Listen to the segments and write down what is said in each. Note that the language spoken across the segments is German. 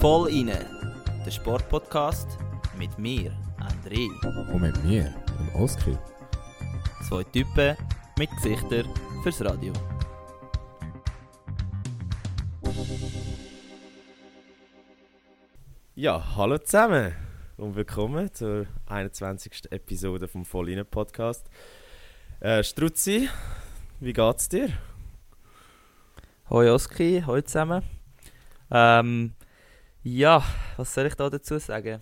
Voll inne, der Sportpodcast mit mir, André. Und mit mir, dem Oskar. Zwei Typen mit Gesichtern fürs Radio. Ja, hallo zusammen und willkommen zur 21. Episode vom Vollinen Podcast. Äh, Struzzi, wie geht's dir? Hoi Oski, hoi zusammen. Ähm, ja, was soll ich da dazu sagen?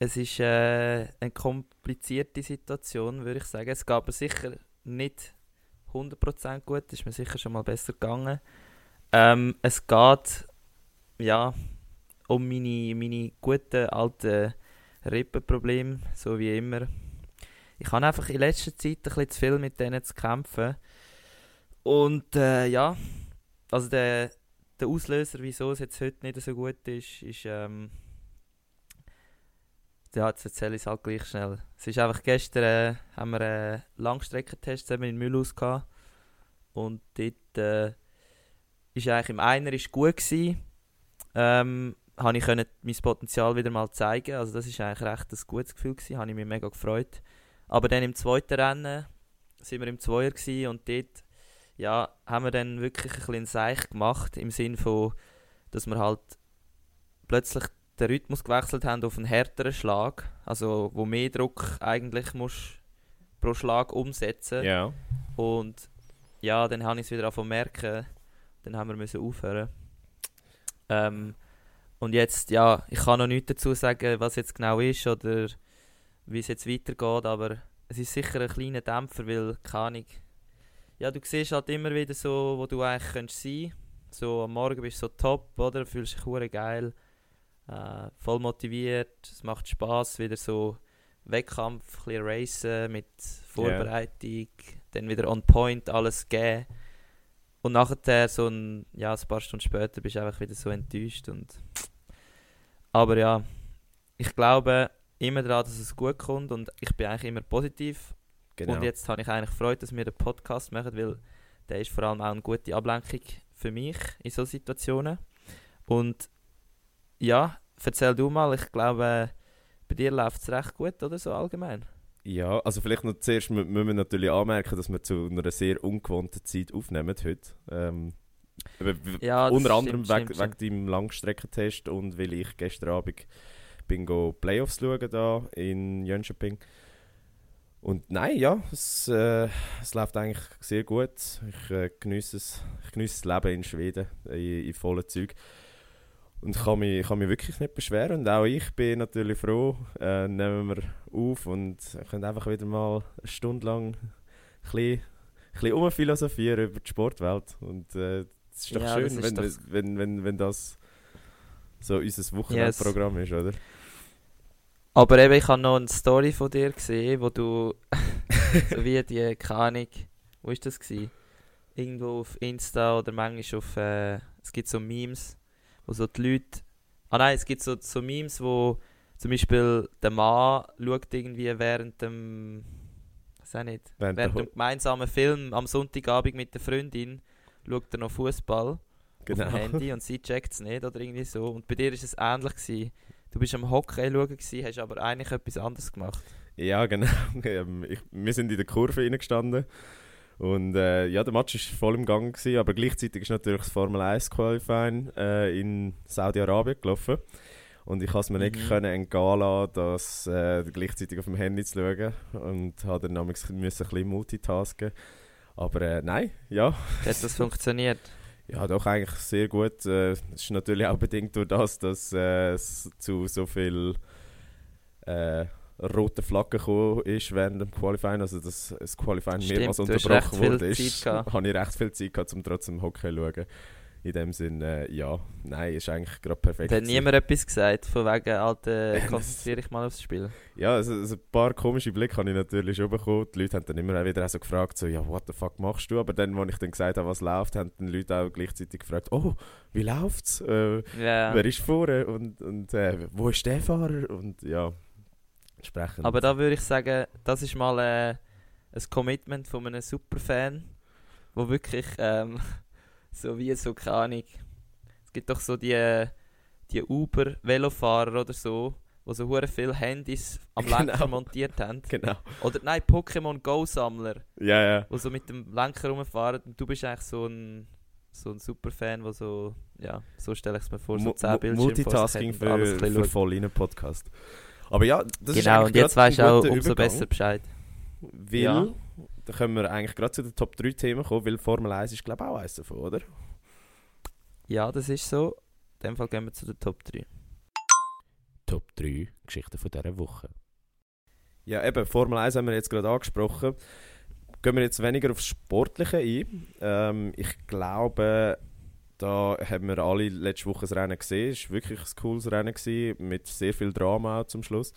Es ist äh, eine komplizierte Situation, würde ich sagen. Es gab mir sicher nicht 100% gut, ist mir sicher schon mal besser gegangen. Ähm, es geht, ja, um meine, meine guten alten Rippenprobleme, so wie immer. Ich habe einfach in letzter Zeit ein bisschen zu viel mit denen zu kämpfen. Und äh, ja, also der, der Auslöser, wieso es jetzt heute nicht so gut ist, ist, ähm, ja, jetzt erzähle ich es halt gleich schnell. Es ist einfach gestern, äh, haben wir einen Langstreckentest zusammen in Mühlhaus gehabt. Und dort äh, ist eigentlich im Einer ist gut gewesen. Ähm, habe ich können mein Potenzial wieder mal zeigen. Also das ist eigentlich recht ein gutes Gefühl gewesen, habe ich mich mega gefreut. Aber dann im zweiten Rennen sind wir im Zweier gewesen und dort ja, haben wir dann wirklich ein bisschen Seich gemacht im Sinn von, dass wir halt plötzlich den Rhythmus gewechselt haben auf einen härteren Schlag, also wo mehr Druck eigentlich musst pro Schlag umsetzen. Ja. Und ja, dann habe ich es wieder angefangen merken. Dann haben wir müssen aufhören. Ähm, und jetzt, ja, ich kann noch nichts dazu sagen, was jetzt genau ist oder wie es jetzt weitergeht, aber es ist sicher ein kleiner Dämpfer, weil, keine Ahnung, ja, du siehst halt immer wieder so, wo du eigentlich könntest sein So am Morgen bist du so top, oder? Fühlst dich hure geil, äh, voll motiviert, es macht Spaß wieder so Wettkampf, ein racen mit Vorbereitung, dann wieder on point alles geben. Und nachher, so ein, ja, ein paar Stunden später, bist du einfach wieder so enttäuscht. Und Aber ja, ich glaube immer daran, dass es gut kommt und ich bin eigentlich immer positiv. Genau. Und jetzt habe ich eigentlich Freude, dass wir den Podcast machen, weil der ist vor allem auch eine gute Ablenkung für mich in solchen Situationen. Und ja, erzähl du mal, ich glaube, bei dir läuft es recht gut, oder so allgemein? Ja, also vielleicht noch zuerst mü- müssen wir natürlich anmerken, dass wir zu einer sehr ungewohnten Zeit aufnehmen heute. Ähm, Ja, unter anderem stimmt, wegen, wegen deinem Langstreckentest und weil ich gestern Abend bin go Playoffs schauen da in Jönköping. Und nein, ja, es, äh, es läuft eigentlich sehr gut. Ich äh, genieße es, ich genieße das Leben in Schweden in, in vollen Züg. Und ich kann mich, kann mich wirklich nicht beschweren. Und auch ich bin natürlich froh, äh, nehmen wir auf und können einfach wieder mal eine Stunde lang ein bisschen, ein bisschen umphilosophieren über die Sportwelt. Und äh, es ist doch Ja, schön, ist wenn, doch- wenn, wenn, wenn das so unser Wochenendprogramm ist, oder? Aber eben, ich habe noch eine Story von dir gesehen, wo du, so wie die, keine Ahnung, wo ist das gewesen? Irgendwo auf Insta oder manchmal auf, äh, es gibt so Memes, wo so die Leute, ah nein, es gibt so, so Memes, wo zum Beispiel der Mann schaut irgendwie während dem, weiß auch nicht, Während während dem gemeinsamen Film am Sonntagabend mit der Freundin, schaut er noch Fußball Genau. auf dem Handy und sie checkt es nicht oder irgendwie so. Und bei dir ist es ähnlich gewesen. Du bist am Hockey schauen gewesen, hast aber eigentlich etwas anderes gemacht. Ja, genau. Ähm, ich, wir sind in der Kurve reingestanden. Und äh, ja, der Match war voll im Gang, gewesen, aber gleichzeitig ist natürlich das Formel 1 Qualifying äh, in Saudi-Arabien gelaufen. Und ich konnte es mir nicht Mhm. können entgehen lassen, das äh, gleichzeitig auf dem Handy zu schauen. Und habe dann ein bisschen multitasken. Aber äh, nein, ja. Hat das funktioniert? Ja, doch eigentlich sehr gut. Äh, Es ist natürlich auch bedingt durch das, dass äh, es zu so viel äh, roten Flaggen gekommen ist während dem Qualifying. Also dass das Qualifying Stimmt, mehrmals unterbrochen wurde, ist, habe ich recht viel Zeit gehabt, um trotzdem Hockey zu schauen. In dem Sinn, äh, ja, nein, ist eigentlich gerade perfekt. Hat niemand etwas gesagt, von wegen, Alter, konzentriere dich mal aufs Spiel. Ja, also, also ein paar komische Blicke habe ich natürlich schon bekommen. Die Leute haben dann immer wieder auch so gefragt, so, ja, what the fuck machst du? Aber dann, als ich dann gesagt habe, was läuft, haben die Leute auch gleichzeitig gefragt, oh, wie läuft's? Äh, Ja. Wer ist vorne und, und äh, wo ist der Fahrer? Und ja, entsprechend. Aber da würde ich sagen, das ist mal äh, ein Commitment von einem Superfan, wo wirklich ähm, so wie so, keine Ahnung, es gibt doch so die, die Uber-Velofahrer oder so, wo so hure viele Handys am Lenker Genau. montiert haben. Genau. Oder nein, Pokémon Go-Sammler, Ja, ja. wo so mit dem Lenker rumfahren und du bist eigentlich so ein, so ein Superfan, wo so, ja, so stelle ich es mir vor, so Mu- 10 Mu- Bildschirme Multitasking und alles für, für bisschen voll in Podcast. Aber ja, das ist Genau, und jetzt weißt du auch umso besser Bescheid. Weil, Ja. Da können wir eigentlich gerade zu den Top 3 Themen kommen, weil Formel 1 ist glaube ich auch eins davon, oder? Ja, das ist so. In dem Fall gehen wir zu den Top 3. Top 3 Geschichten von dieser Woche. Ja, eben, Formel 1 haben wir jetzt gerade angesprochen. Gehen wir jetzt weniger aufs Sportliche ein. Ähm, ich glaube, da haben wir alle letzte Woche das Rennen gesehen. Es war wirklich ein cooles Rennen, gewesen, mit sehr viel Drama auch zum Schluss.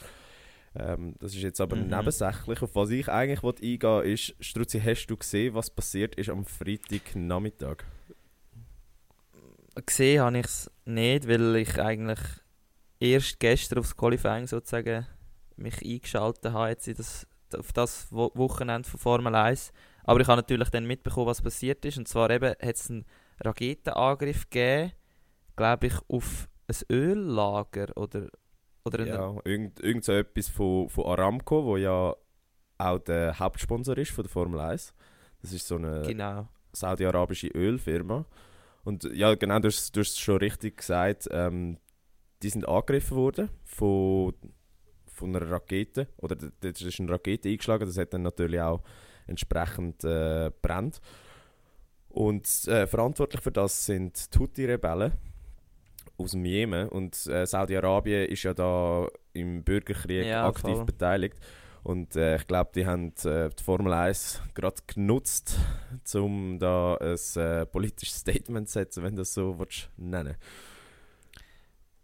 Ähm, das ist jetzt aber Mhm. nebensächlich. Auf was ich eigentlich wollte eingehen wollte, ist, Struzzi, hast du gesehen, was passiert ist am Freitagnachmittag? Gesehen habe ich es nicht, weil ich eigentlich erst gestern aufs Qualifying sozusagen mich eingeschaltet habe, jetzt in das, auf das Wo Wochenende von Formel 1. Aber ich habe natürlich dann mitbekommen, was passiert ist. Und zwar eben hat es einen Raketenangriff gegeben, glaube ich, auf ein Öllager oder, oder Ja, irgend, irgend so etwas von, von Aramco, wo ja auch der Hauptsponsor ist von der Formel 1. Das ist so eine Genau. saudi-arabische Ölfirma. Und ja, genau, du hast, du hast es schon richtig gesagt. Ähm, die sind angegriffen worden von, von einer Rakete. Oder d- dort ist eine Rakete eingeschlagen. Das hat dann natürlich auch entsprechend äh, brennt. Und äh, verantwortlich für das sind die Houthi-Rebellen aus dem Jemen. Und äh, Saudi-Arabien ist ja da im Bürgerkrieg Ja, aktiv voll. beteiligt. Und äh, ich glaube, die haben äh, die Formel 1 gerade genutzt, um da ein äh, politisches Statement zu setzen, wenn du das so willst, nennen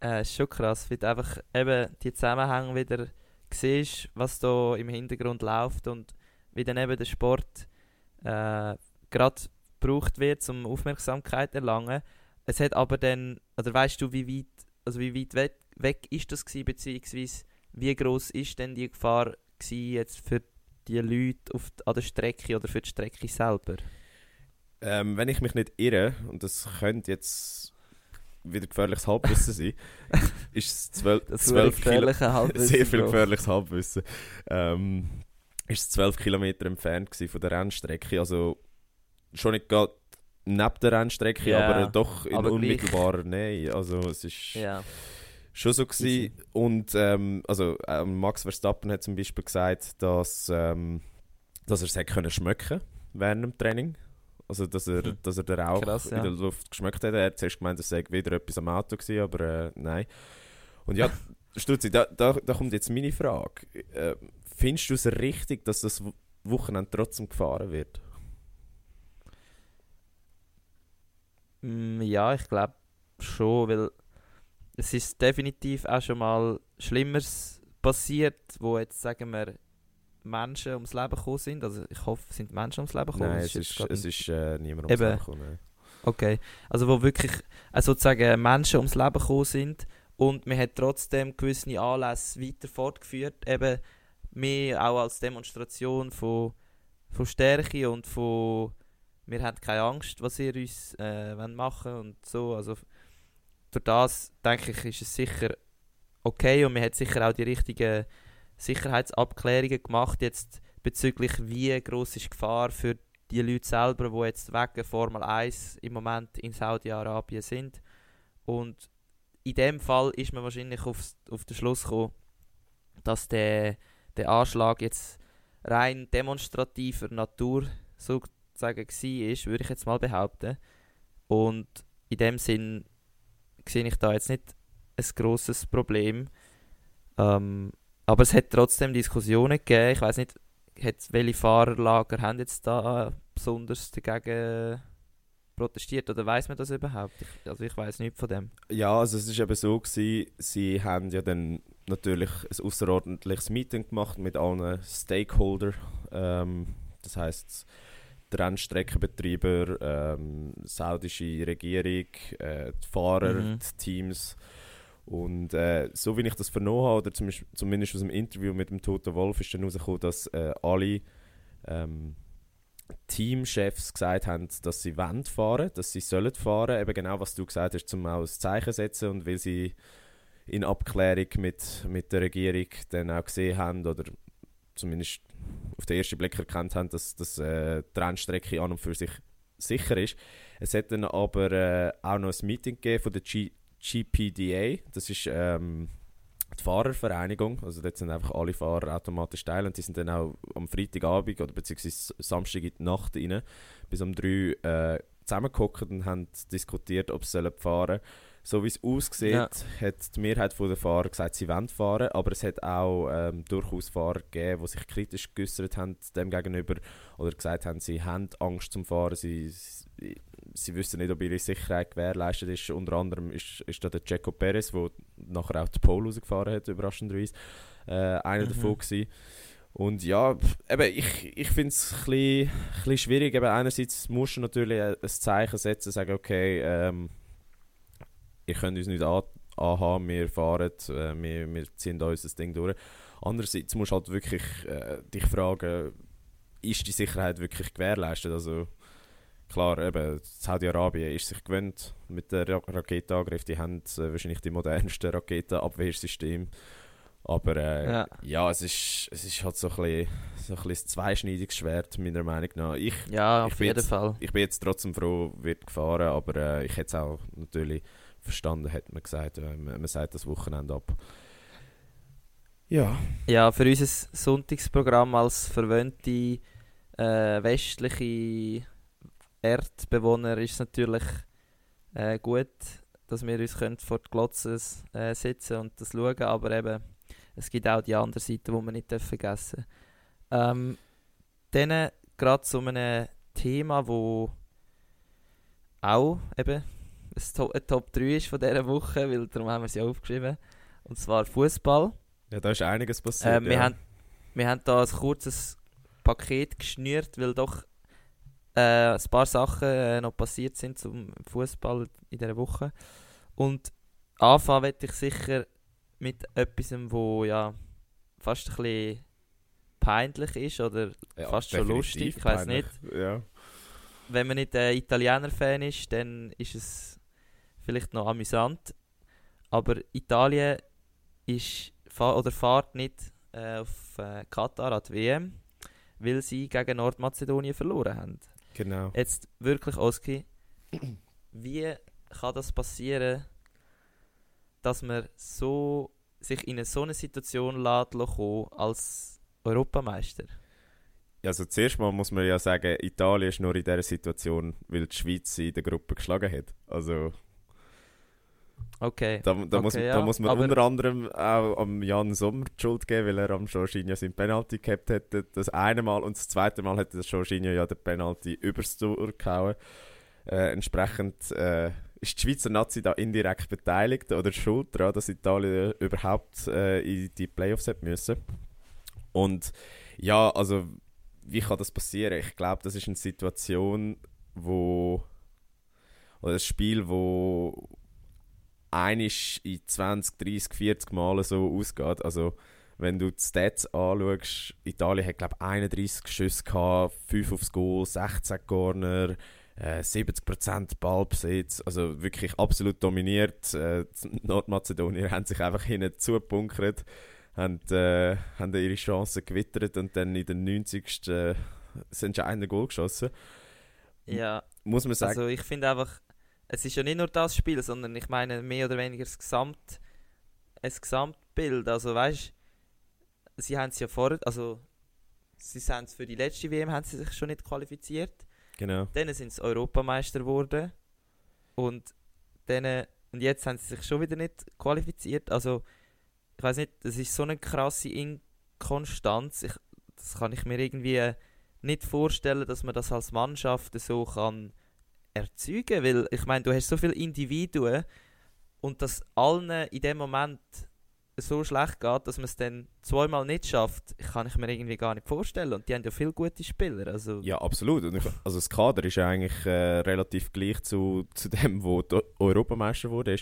Äh, ist schon krass, wie du einfach eben die Zusammenhänge wieder siehst, was da im Hintergrund läuft und wie dann eben der Sport äh, gerade gebraucht wird, um Aufmerksamkeit zu erlangen. Es hat aber dann, oder weißt du, wie weit, also wie weit weg, weg ist das gewesen, beziehungsweise wie groß ist denn die Gefahr gewesen jetzt für die Leute auf, an der Strecke oder für die Strecke selber? ähm, Wenn ich mich nicht irre, und das könnte jetzt wieder gefährliches Halbwissen sein, ist es 12, Das 12 Kilo sehr viel gefährliches Halbwissen. Ähm, ist es 12 Kilometer entfernt von der Rennstrecke. Also schon nicht gerade neben der Rennstrecke, Ja, aber doch in aber unmittelbarer Nähe. Also es ist Ja. schon so gewesen. Und ähm, also ähm, Max Verstappen hat zum Beispiel gesagt, dass, ähm, dass er es hätte können schmecken während dem Training. Also dass er, Hm. dass er den Rauch Krass, ja. in der Luft geschmeckt hat. Er hat zuerst gemeint, es sei wieder etwas am Auto gewesen, aber äh, nein. Und ja, Stutzi, da, da, da kommt jetzt meine Frage. Äh, findest du es richtig, dass das Wo- Wochenende trotzdem gefahren wird? Ja, ich glaube schon, weil es ist definitiv auch schon mal Schlimmeres passiert, wo jetzt, sagen wir, Menschen ums Leben gekommen sind. Also ich hoffe, sind Menschen ums Leben gekommen. Nein, es ist, es ist äh, niemand Eben. ums Leben gekommen, nein. Okay, also wo wirklich äh, sozusagen Menschen ums Leben gekommen sind und man hat trotzdem gewisse Anlässe weiter fortgeführt, eben mehr auch als Demonstration von, von Stärke und von wir haben keine Angst, was ihr uns äh, wollt machen und so, also durch das denke ich, ist es sicher okay und man hat sicher auch die richtigen Sicherheitsabklärungen gemacht jetzt bezüglich wie groß ist die Gefahr für die Leute selber, die jetzt wegen Formel 1 im Moment in Saudi-Arabien sind. Und in dem Fall ist man wahrscheinlich aufs, auf den Schluss gekommen, dass der, der Anschlag jetzt rein demonstrativer Natur sozusagen war, würde ich jetzt mal behaupten. Und in dem Sinn sehe ich da jetzt nicht ein grosses Problem. Ähm, aber es hat trotzdem Diskussionen gegeben. Ich weiß nicht, hat, welche Fahrerlager haben jetzt da besonders dagegen protestiert oder weiß man das überhaupt? Ich, also ich weiß nichts von dem. Ja, also es ist eben so gewesen, sie haben ja dann natürlich ein außerordentliches Meeting gemacht mit allen Stakeholdern. Ähm, das heißt der Rennstreckenbetreiber, ähm, saudische Regierung, äh, die Fahrer, Mhm. die Teams. Und äh, so wie ich das vernommen habe, oder zum, zumindest aus dem Interview mit dem Toten Wolf, ist dann herausgekommen, dass äh, alle ähm, Teamchefs gesagt haben, dass sie wollen fahren, dass sie sollen fahren, eben genau was du gesagt hast, zum auch ein Zeichen setzen und weil sie in Abklärung mit, mit der Regierung dann auch gesehen haben oder zumindest auf den ersten Blick erkannt haben, dass, dass äh, die Rennstrecke an und für sich sicher ist. Es hat dann aber äh, auch noch ein Meeting gegeben von der G GPDA, das ist ähm, die Fahrervereinigung, also dort sind einfach alle Fahrer automatisch teil und die sind dann auch am Freitagabend oder beziehungsweise Samstag in die Nacht rein, bis um 3 äh, zusammengehockt und haben diskutiert, ob sie fahren sollen. So wie es aussieht, ja. hat die Mehrheit der Fahrer gesagt, sie wollen fahren, aber es hat auch ähm, durchaus Fahrer gegeben, die sich kritisch geäußert haben dem gegenüber oder gesagt haben, sie haben Angst zum Fahren, sie, sie, sie wissen nicht, ob ihre Sicherheit gewährleistet ist. Unter anderem ist, ist da der Checo Perez, der nachher auch die Pole rausgefahren hat, überraschenderweise, äh, einer mhm. davon gewesen. Und ja, eben, ich, ich finde es ein bisschen, bisschen schwierig. Eben, einerseits musst du natürlich ein Zeichen setzen, sagen, okay, ähm, ihr könnt uns nicht an, anhaben, wir fahren, äh, wir, wir ziehen da unser Ding durch. Andererseits musst du halt wirklich äh, dich fragen, ist die Sicherheit wirklich gewährleistet? Also klar, eben, Saudi-Arabien ist sich gewöhnt mit der Ra Raketenangriff, die haben äh, wahrscheinlich die modernsten Raketenabwehrsysteme. Aber äh, ja. ja, es, ist, es ist halt so ein bisschen, so ein, bisschen ein zweischneidiges Schwert, meiner Meinung nach. Ich, ja, auf ich jeden jetzt, Fall. Ich bin jetzt trotzdem froh, wird gefahren, aber äh, ich hätte es auch natürlich verstanden, hat man gesagt. Äh, man, man sagt das Wochenende ab. Ja. Ja, für unser Sonntagsprogramm als verwöhnte äh, westliche Erdbewohner ist es natürlich äh, gut, dass wir uns können vor die Glotze äh, sitzen und das schauen, aber eben, es gibt auch die andere Seite, die man nicht vergessen darf. Ähm, dann gerade zu einem Thema, wo auch eben ein, ein Top 3 ist von dieser Woche, weil darum haben wir sie aufgeschrieben. Und zwar Fußball. Ja, da ist einiges passiert. Äh, wir, ja. haben, wir haben da ein kurzes Paket geschnürt, weil doch äh, ein paar Sachen äh, noch passiert sind zum Fußball in dieser Woche. Und anfangen werde ich sicher mit etwas, wo ja fast ein bisschen peinlich ist oder ja, fast schon lustig, ich weiß nicht. Ja. Wenn man nicht ein Italiener-Fan ist, dann ist es vielleicht noch amüsant. Aber Italien ist oder fährt nicht äh, auf äh, Katar an die WM, weil sie gegen Nordmazedonien verloren haben. Genau. Jetzt wirklich, Oski, wie kann das passieren, dass man so, sich in eine so eine Situation lässt kommen als Europameister? Also zuerst mal muss man ja sagen, Italien ist nur in dieser Situation, weil die Schweiz sie in der Gruppe geschlagen hat. Also Okay. Da, da, okay, muss, ja. da muss man Aber unter anderem auch am Jan Sommer die Schuld geben, weil er am Jorginho sein Penalty gehabt hätte. Das eine Mal und das zweite Mal hat der Jorginho ja den Penalty übers Tor gehauen. Äh, entsprechend äh, ist die Schweizer Nazi da indirekt beteiligt oder schuld daran, dass Italien überhaupt äh, in die Playoffs hat müssen. Und ja, also wie kann das passieren? Ich glaube, das ist eine Situation, wo oder ein Spiel, wo einisch in 20, 30, 40 Mal so ausgeht. Also, wenn du die Stats anschaust, Italien hat, glaube ich, 31 Schüsse gehabt, 5 aufs Goal, 16 Corner, äh, 70% Ballbesitz, also wirklich absolut dominiert. Äh, Nordmazedonier haben sich einfach hinten zugebunkert, haben, äh, haben ihre Chancen gewittert und dann in den 90. Äh, das entscheidende Goal geschossen. Ja, muss man sagen. Also ich finde einfach, es ist ja nicht nur das Spiel, sondern ich meine mehr oder weniger das, Gesamt, das Gesamtbild. Also weißt sie haben es ja vor, also sie sind für die letzte WM haben sie sich schon nicht qualifiziert. Genau. Dann sind sie Europameister geworden und dann, und jetzt haben sie sich schon wieder nicht qualifiziert. Also ich weiß nicht, das ist so eine krasse Inkonstanz. Ich, das kann ich mir irgendwie nicht vorstellen, dass man das als Mannschaft so kann erzeugen, weil ich meine, du hast so viele Individuen und dass allen in dem Moment so schlecht geht, dass man es dann zweimal nicht schafft, kann ich mir irgendwie gar nicht vorstellen. Und die haben ja viele gute Spieler. Also ja, absolut. Ich, also das Kader ist ja eigentlich äh, relativ gleich zu, zu dem, wo der Europameister wurde.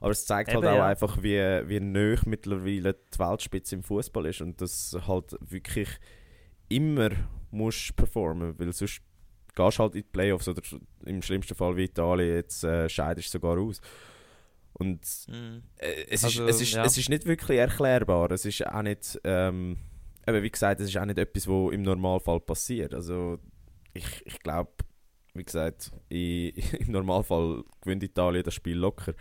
Aber es zeigt Eben, halt auch ja. einfach, wie, wie nöch mittlerweile die Weltspitze im Fußball ist und dass halt wirklich immer musst performen, weil sonst gehst halt in die Playoffs oder im schlimmsten Fall wie Italien, jetzt äh, scheidest du sogar aus. Und Mhm. äh, es, Also, ist, es, ist, ja. es ist nicht wirklich erklärbar. Es ist auch nicht, ähm, eben wie gesagt, es ist auch nicht etwas, was im Normalfall passiert. Also ich, ich glaube, wie gesagt, i, im Normalfall gewinnt Italien das Spiel locker.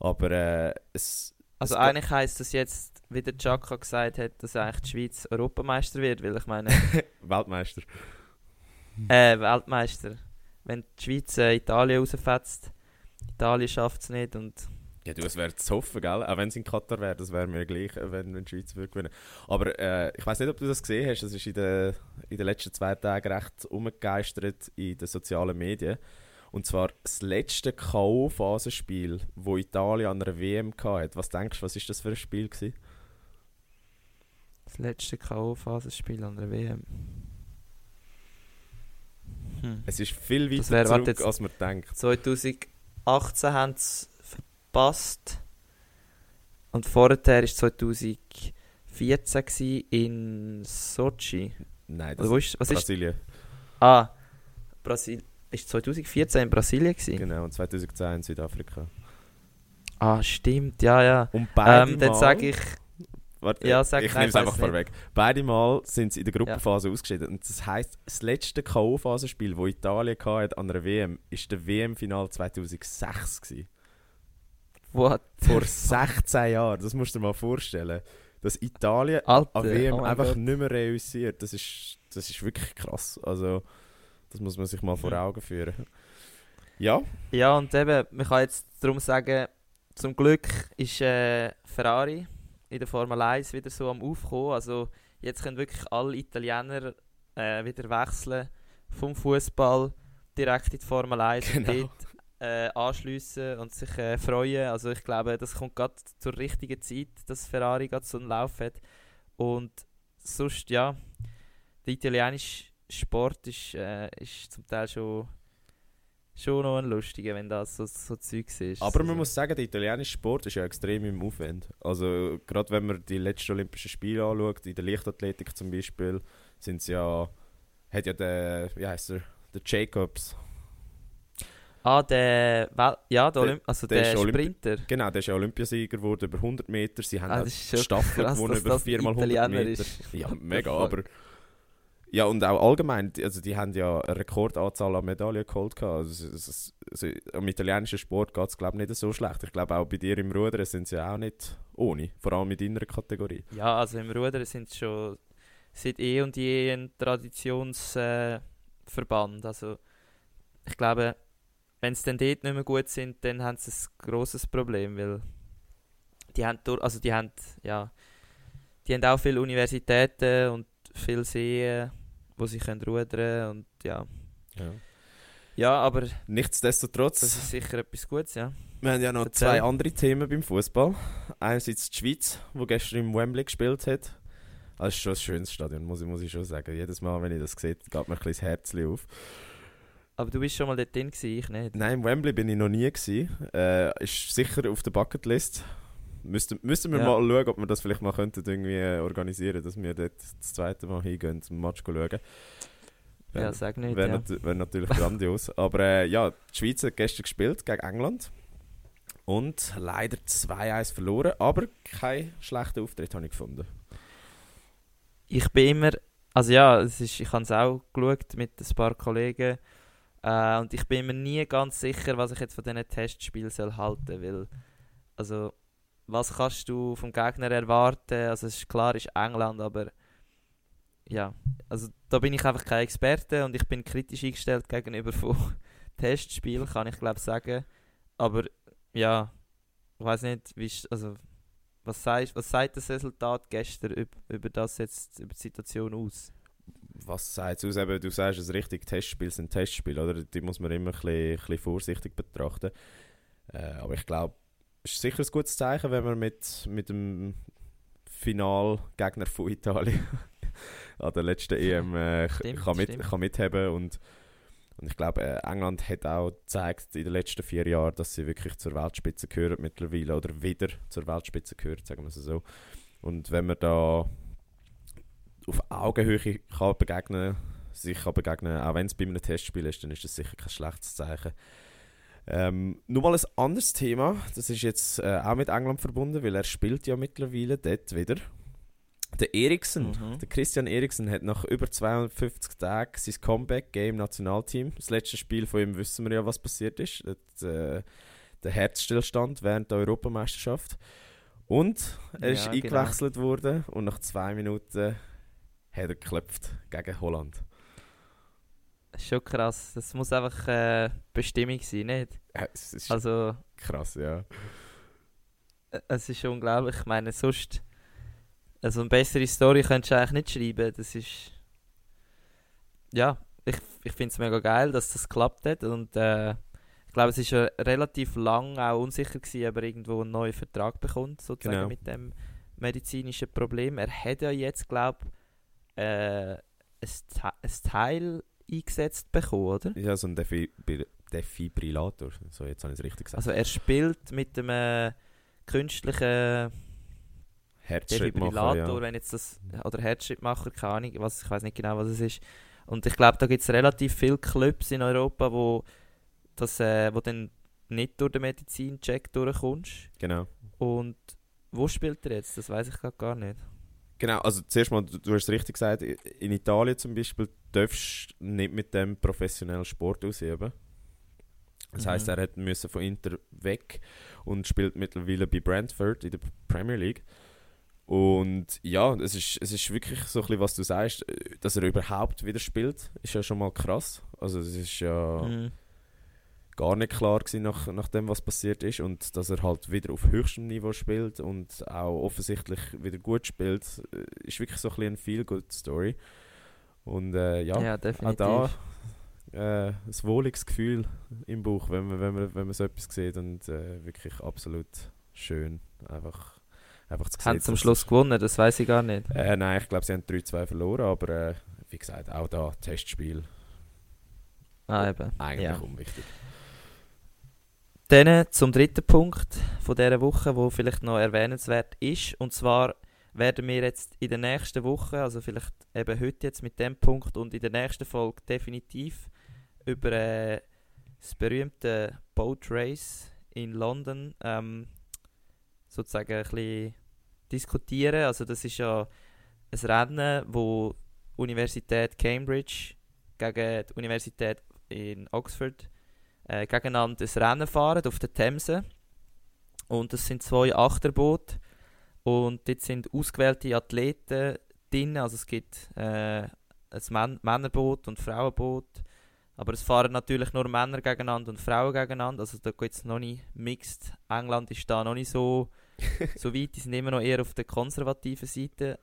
Aber äh, es, Also es eigentlich heisst das jetzt, wie der Chaka gesagt hat, dass eigentlich die Schweiz Europameister wird, weil ich meine, Weltmeister. Äh, Weltmeister. Wenn die Schweiz äh, Italien rausfetzt, Italien schafft es nicht und Ja, du, es wäre zu hoffen, gell? Auch wenn es in Katar wäre, das wäre mir gleich, äh, wenn, wenn die Schweiz würde gewinnen. Aber äh, ich weiß nicht, ob du das gesehen hast, das ist in den, in den letzten zwei Tagen recht umgegeistert in den sozialen Medien. Und zwar das letzte K.O.-Phasenspiel, wo Italien an einer WM hatte. Was denkst du, was ist das für ein Spiel gewesen? das letzte K.O.-Phasenspiel an der WM. Hm. Es ist viel weiter wär- zurück, jetzt. als man denkt. 2018 haben sie verpasst. Und vorher war 2014 gewesen in Sochi. Nein, das wo ist ist, was ist? Brasilien. Ah, Brasil. Ist 2014 in Brasilien gewesen? Genau, und 2010 in Südafrika. Ah, stimmt, ja, ja. Und beide Ähm, dann sage ich, Warte, Ja, sag- ich nehme es einfach vorweg. Beide Mal sind sie in der Gruppenphase ausgeschieden. Und das heisst, das letzte K.O.-Phasenspiel, das Italien hatte an einer WM, war der WM-Final 2006. Gewesen. what? Vor 16 Jahren. Das musst du dir mal vorstellen. Dass Italien Alter, an WM oh einfach Gott. nicht mehr reüssiert. Das ist, das ist wirklich krass. Also, das muss man sich mal vor Mhm. Augen führen. Ja, Ja, und eben, man kann jetzt darum sagen, zum Glück ist äh, Ferrari in der Formel 1 wieder so am Aufkommen. Also jetzt können wirklich alle Italiener äh, wieder wechseln vom Fußball direkt in die Formel 1 Genau. und dort äh, anschliessen und sich äh, freuen. Also ich glaube, das kommt gerade zur richtigen Zeit, dass Ferrari gerade so einen Lauf hat. Und sonst, ja, der italienische Sport ist, äh, ist zum Teil schon schon noch ein lustiger, wenn das so, so Zeugs ist. Aber man Also, muss sagen, der italienische Sport ist ja extrem im Aufwand. Also gerade wenn man die letzten Olympischen Spiele anschaut, in der Leichtathletik zum Beispiel, sind ja, hat ja der, wie heißt er, der Jacobs. Ah, der, ja, der, Der- Olymp also der der, ist Olympi- Sprinter. Genau, der ist ja Olympiasieger geworden über 100 Meter. Sie haben Ah, auch das ist die schon Staffel krass, gewonnen dass über das 4 mal 100 Italiener Meter. ist. Ja, mega, aber... Ja, und auch allgemein, also die haben ja eine Rekordanzahl an Medaillen geholt. Also, es- also, am italienischen Sport geht es, glaube ich, nicht so schlecht. Ich glaube, auch bei dir im Rudern sind sie auch nicht ohne, vor allem in deiner Kategorie. Ja, also im Rudern sind sie schon seit eh und je ein Traditionsverband. Äh, also ich glaube, wenn sie dann dort nicht mehr gut sind, dann haben sie ein grosses Problem, weil die haben, durch, also die haben, ja, die haben auch viele Universitäten und viele Seen, wo sie können rudern und ja. Ja. Ja, aber Nichtsdestotrotz, das ist sicher etwas Gutes, ja. wir haben ja noch Erzähl. zwei andere Themen beim Fußball. Einerseits die Schweiz, die gestern im Wembley gespielt hat. Das ist schon ein schönes Stadion, muss ich, muss ich schon sagen. Jedes Mal, wenn ich das sehe, geht mir ein bisschen das Herzchen auf. Aber du bist schon mal dort drin gewesen, ich nicht. Nein, im Wembley bin ich noch nie. Gewesen. Äh, ist sicher auf der Bucketlist. Müssten, müssten wir Ja. mal schauen, ob wir das vielleicht mal könnten irgendwie äh, organisieren dass wir dort das zweite Mal hingehen zum Match schauen. Ja, Wäre sag nicht, wär ja. natu wär natürlich grandios. Aber äh, ja, die Schweiz hat gestern gespielt gegen England. Und leider 2-1 verloren, aber kein schlechter Auftritt habe ich gefunden. ich bin immer, also ja, es ist, ich habe es auch geschaut mit ein paar Kollegen äh, und ich bin mir nie ganz sicher, was ich jetzt von diesen Testspielen soll halten, weil, also, was kannst du vom Gegner erwarten? Also es ist klar, ist England, aber ja, also da bin ich einfach kein Experte und ich bin kritisch eingestellt gegenüber von Testspielen, kann ich glaube sagen, aber ja, ich weiß nicht, wie also was, sagst, was sagt das Resultat gestern über, über das jetzt, über die Situation aus? Was sagt es aus? Eben, du sagst es richtig, Testspiele sind Testspiele, oder? Die muss man immer ein bisschen, ein bisschen vorsichtig betrachten. Äh, aber ich glaube, ist sicher ein gutes Zeichen, wenn man mit, mit dem Finalgegner von Italien an der letzten EM äh, Stimmt, kann, mit, stimmt. kann mitheben und und ich glaube, äh, England hat auch gezeigt in den letzten vier Jahren, dass sie wirklich zur Weltspitze gehören mittlerweile oder wieder zur Weltspitze gehören, sagen wir es so. Und wenn man da auf Augenhöhe kann begegnen, sich kann begegnen, auch wenn es bei einem Testspiel ist, dann ist das sicher kein schlechtes Zeichen. Ähm, nur mal ein anderes Thema, das ist jetzt äh, auch mit England verbunden, weil er spielt ja mittlerweile dort wieder. Der Eriksen, Mhm. der Christian Eriksen hat nach über 250 Tagen sein Comeback-Game im Nationalteam. Das letzte Spiel von ihm wissen wir ja, was passiert ist. Das, äh, der Herzstillstand während der Europameisterschaft. Und er ist Ja, genau. eingewechselt worden und nach zwei Minuten hat er geklopft gegen Holland. Ist schon krass. Das muss einfach äh, Bestimmung sein, nicht? Ja, Also, krass, ja. äh, es ist unglaublich. Ich meine, sonst. Also, eine bessere Story könntest du eigentlich nicht schreiben. Das ist. Ja, ich, ich finde es mega geil, dass das geklappt hat. Und äh, ich glaube, es ist ja relativ lang auch unsicher gewesen, ob er irgendwo einen neuen Vertrag bekommt, sozusagen Genau. mit dem medizinischen Problem. Er hat ja jetzt, glaube ich, äh, ein Teil eingesetzt bekommen, oder? Ja, so ein Defi- Defibrillator. So, jetzt habe ich es richtig gesagt. Also er spielt mit dem äh, künstlichen Herzschrittmacher, Defibrillator, ja. wenn jetzt das oder Herzschrittmacher, keine Ahnung, was, ich weiß nicht genau, was es ist. Und ich glaube, da gibt es relativ viele Clubs in Europa, wo das, äh, wo dann nicht durch den Medizincheck durchkommst. Genau. Und wo spielt er jetzt? Das weiß ich grad gar nicht. Genau, also zuerst mal, du, du hast es richtig gesagt, in Italien zum Beispiel darfst du nicht mit dem professionellen Sport ausüben. Das Mhm. heißt, er hat müssen von Inter weg und spielt mittlerweile bei Brentford in der Premier League. Und ja, es ist, es ist wirklich so ein bisschen, was du sagst, äh, dass er überhaupt wieder spielt, ist ja schon mal krass. Also es ist ja Mhm. Gar nicht klar gewesen nach, nach dem, was passiert ist und dass er halt wieder auf höchstem Niveau spielt und auch offensichtlich wieder gut spielt, äh, ist wirklich so ein bisschen eine Feel-Good-Story. Und äh, ja, Ja, auch da äh, ein wohliges Gefühl im Bauch, wenn man, wenn man, wenn man so etwas sieht und äh, wirklich absolut schön. Einfach, einfach zu Haben zum dass- Schluss gewonnen, das weiß ich gar nicht. Äh, nein, ich glaube, sie haben 3-2 verloren, aber äh, wie gesagt, auch da Testspiel Ah, eben. eigentlich Ja. unwichtig. Dann zum dritten Punkt von dieser Woche, wo vielleicht noch erwähnenswert ist. Und zwar werden wir jetzt in der nächsten Woche, also vielleicht eben heute jetzt mit dem Punkt und in der nächsten Folge definitiv über äh, das berühmte Boat Race in London ähm, sozusagen ein bisschen diskutieren. Also das ist ja ein Rennen, wo Universität Cambridge gegen die Universität in Oxford äh, gegeneinander ein Rennen fahren auf der Themse. Und es sind zwei Achterboote. Und dort sind ausgewählte Athleten drin. Also es gibt äh, ein Män Männerboot und Frauenboot. Aber es fahren natürlich nur Männer gegeneinander und Frauen gegeneinander. Also da geht es noch nicht mixed. England ist da noch nicht so, so weit. Die sind immer noch eher auf der konservativen Seite.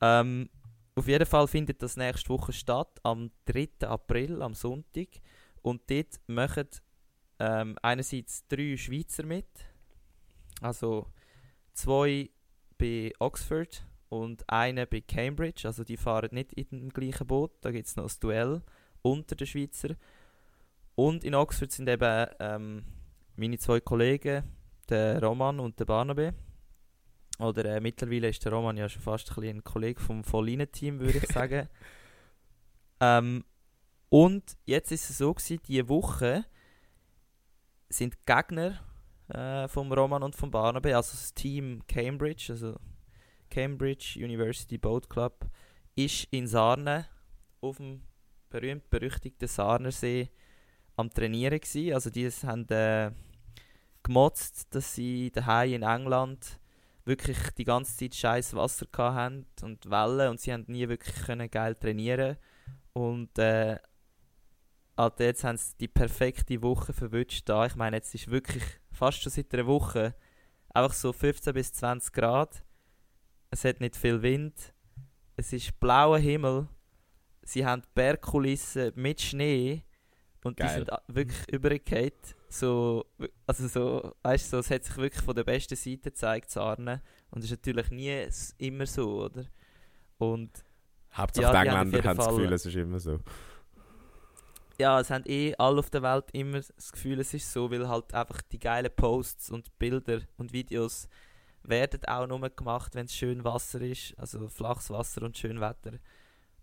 Ähm, auf jeden Fall findet das nächste Woche statt, am 3. April, am Sonntag. Und dort machen ähm, einerseits drei Schweizer mit. Also zwei bei Oxford und einer bei Cambridge. Also die fahren nicht in dem gleichen Boot. Da gibt es noch ein Duell unter den Schweizer. Und in Oxford sind eben ähm, meine zwei Kollegen, der Roman und der Barnabe. Oder äh, mittlerweile ist der Roman ja schon fast ein, ein Kollege vom Vollinen-Team, würde ich sagen. ähm, und jetzt ist es so diese Woche sind die Gegner äh, vom Roman und vom Barnaby, also das Team Cambridge, also Cambridge University Boat Club, ist in Sarne auf dem berühmt-berüchtigten Sarnersee am Trainieren gewesen. Also die haben äh, gemotzt, dass sie daheim in England wirklich die ganze Zeit scheiß Wasser haben und Wellen und sie haben nie wirklich können geil trainieren und äh, Alter, jetzt haben sie die perfekte Woche verwünscht da. Ich meine, jetzt ist wirklich fast schon seit einer Woche einfach so 15 bis 20 Grad. Es hat nicht viel Wind. Es ist blauer Himmel. Sie haben Bergkulissen mit Schnee. Und die Geil. sind a- wirklich übergefallen. So, also so, weißt du, so, es hat sich wirklich von der besten Seite gezeigt, Sarne. Und es ist natürlich nie immer so, oder? Und Hauptsache Ja, die die haben Engländer haben das Gefühl, es ist immer so. Ja, es haben eh alle auf der Welt immer das Gefühl, es ist so, weil halt einfach die geilen Posts und Bilder und Videos werden auch nur gemacht, wenn es schön Wasser ist, also flaches Wasser und schön Wetter.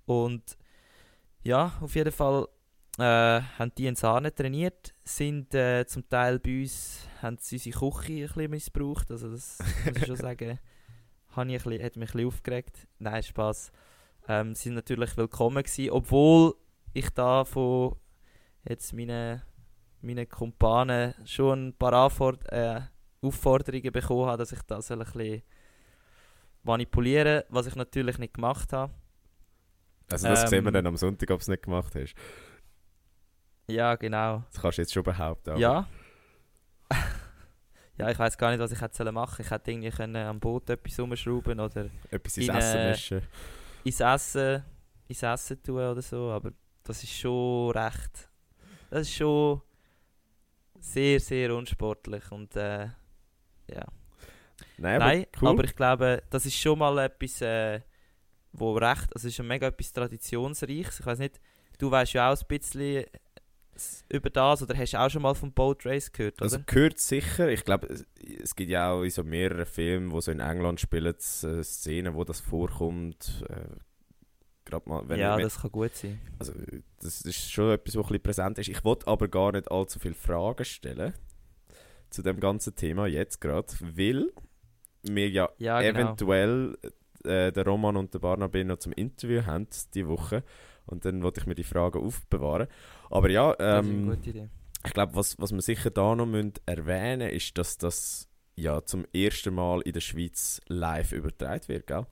Und ja, auf jeden Fall äh, haben die in Sahne trainiert, sind äh, zum Teil bei uns, haben sie unsere Küche ein bisschen missbraucht, also das muss ich schon sagen, hat mich ein bisschen aufgeregt. Nein, Spaß. Ähm, sind natürlich willkommen gewesen, obwohl ich da von jetzt meine, meine Kumpanen schon ein paar Anford äh, Aufforderungen bekommen habe, dass ich das ein bisschen manipulieren was ich natürlich nicht gemacht habe. Also das sehen wir Ähm, dann am Sonntag, ob du es nicht gemacht hast. Ja, genau. Das kannst du jetzt schon behaupten. aber- Ja. ja, ich weiß gar nicht, was ich hätte sollen machen. Ich hätte irgendwie können am Boot etwas umschrauben oder Etwas ins in, Essen äh, mischen. ins Essen, ins Essen tun oder so. Aber das ist schon recht. Das ist schon sehr, sehr unsportlich und äh, ja. Nein, aber Nein, cool. aber ich glaube, das ist schon mal etwas, äh, wo recht, also es ist schon mega etwas Traditionsreiches. Ich weiß nicht, du weißt ja auch ein bisschen über das oder hast auch schon mal vom Boat Race gehört, oder? Also gehört sicher. Ich glaube, es- es gibt ja auch in so mehreren Filmen, wo so in England spielen, äh, Szenen, wo das vorkommt. Äh, Gerade mal, wenn ja, wenn- das kann gut sein. also, das ist schon etwas, was ein bisschen präsent ist. Ich wollte aber gar nicht allzu viele Fragen stellen zu dem ganzen Thema jetzt gerade, weil wir ja, Ja, genau. eventuell äh, den Roman und den Barnabé noch zum Interview haben diese Woche und dann wollte ich mir die Fragen aufbewahren. Aber ja, Das ist eine ähm, gute Idee. ich glaube, was, was wir sicher da noch müssen erwähnen ist, dass das ja zum ersten Mal in der Schweiz live übertragen wird, gell?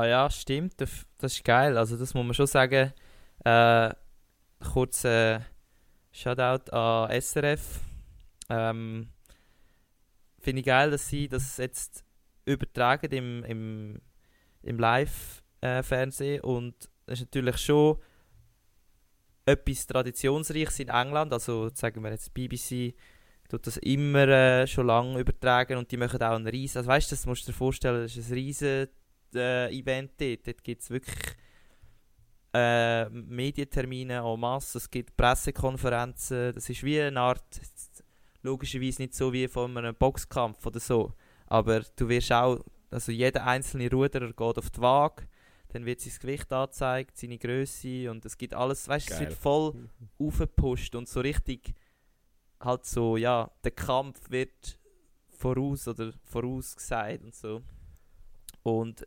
Ah ja, stimmt, das ist geil. Also das muss man schon sagen. Äh, kurz Shoutout an SRF. Ähm, Finde ich geil, dass sie das jetzt übertragen im, im, im Live-Fernsehen. und das ist natürlich schon etwas Traditionsreiches in England. Also sagen wir jetzt BBC tut das immer äh, schon lange übertragen und die machen auch einen riesen, also weißt du, das musst du dir vorstellen, das ist ein riesen äh, Event dort. Dort gibt es wirklich äh, Medientermine en masse, es gibt Pressekonferenzen, das ist wie eine Art, logischerweise nicht so wie von einem Boxkampf oder so, aber du wirst auch, also jeder einzelne Ruderer geht auf die Waage, dann wird sein Gewicht angezeigt, seine Größe und es gibt alles, weißt du, es wird voll aufgepusht und so richtig halt so, ja, der Kampf wird voraus oder vorausgesagt und so. Und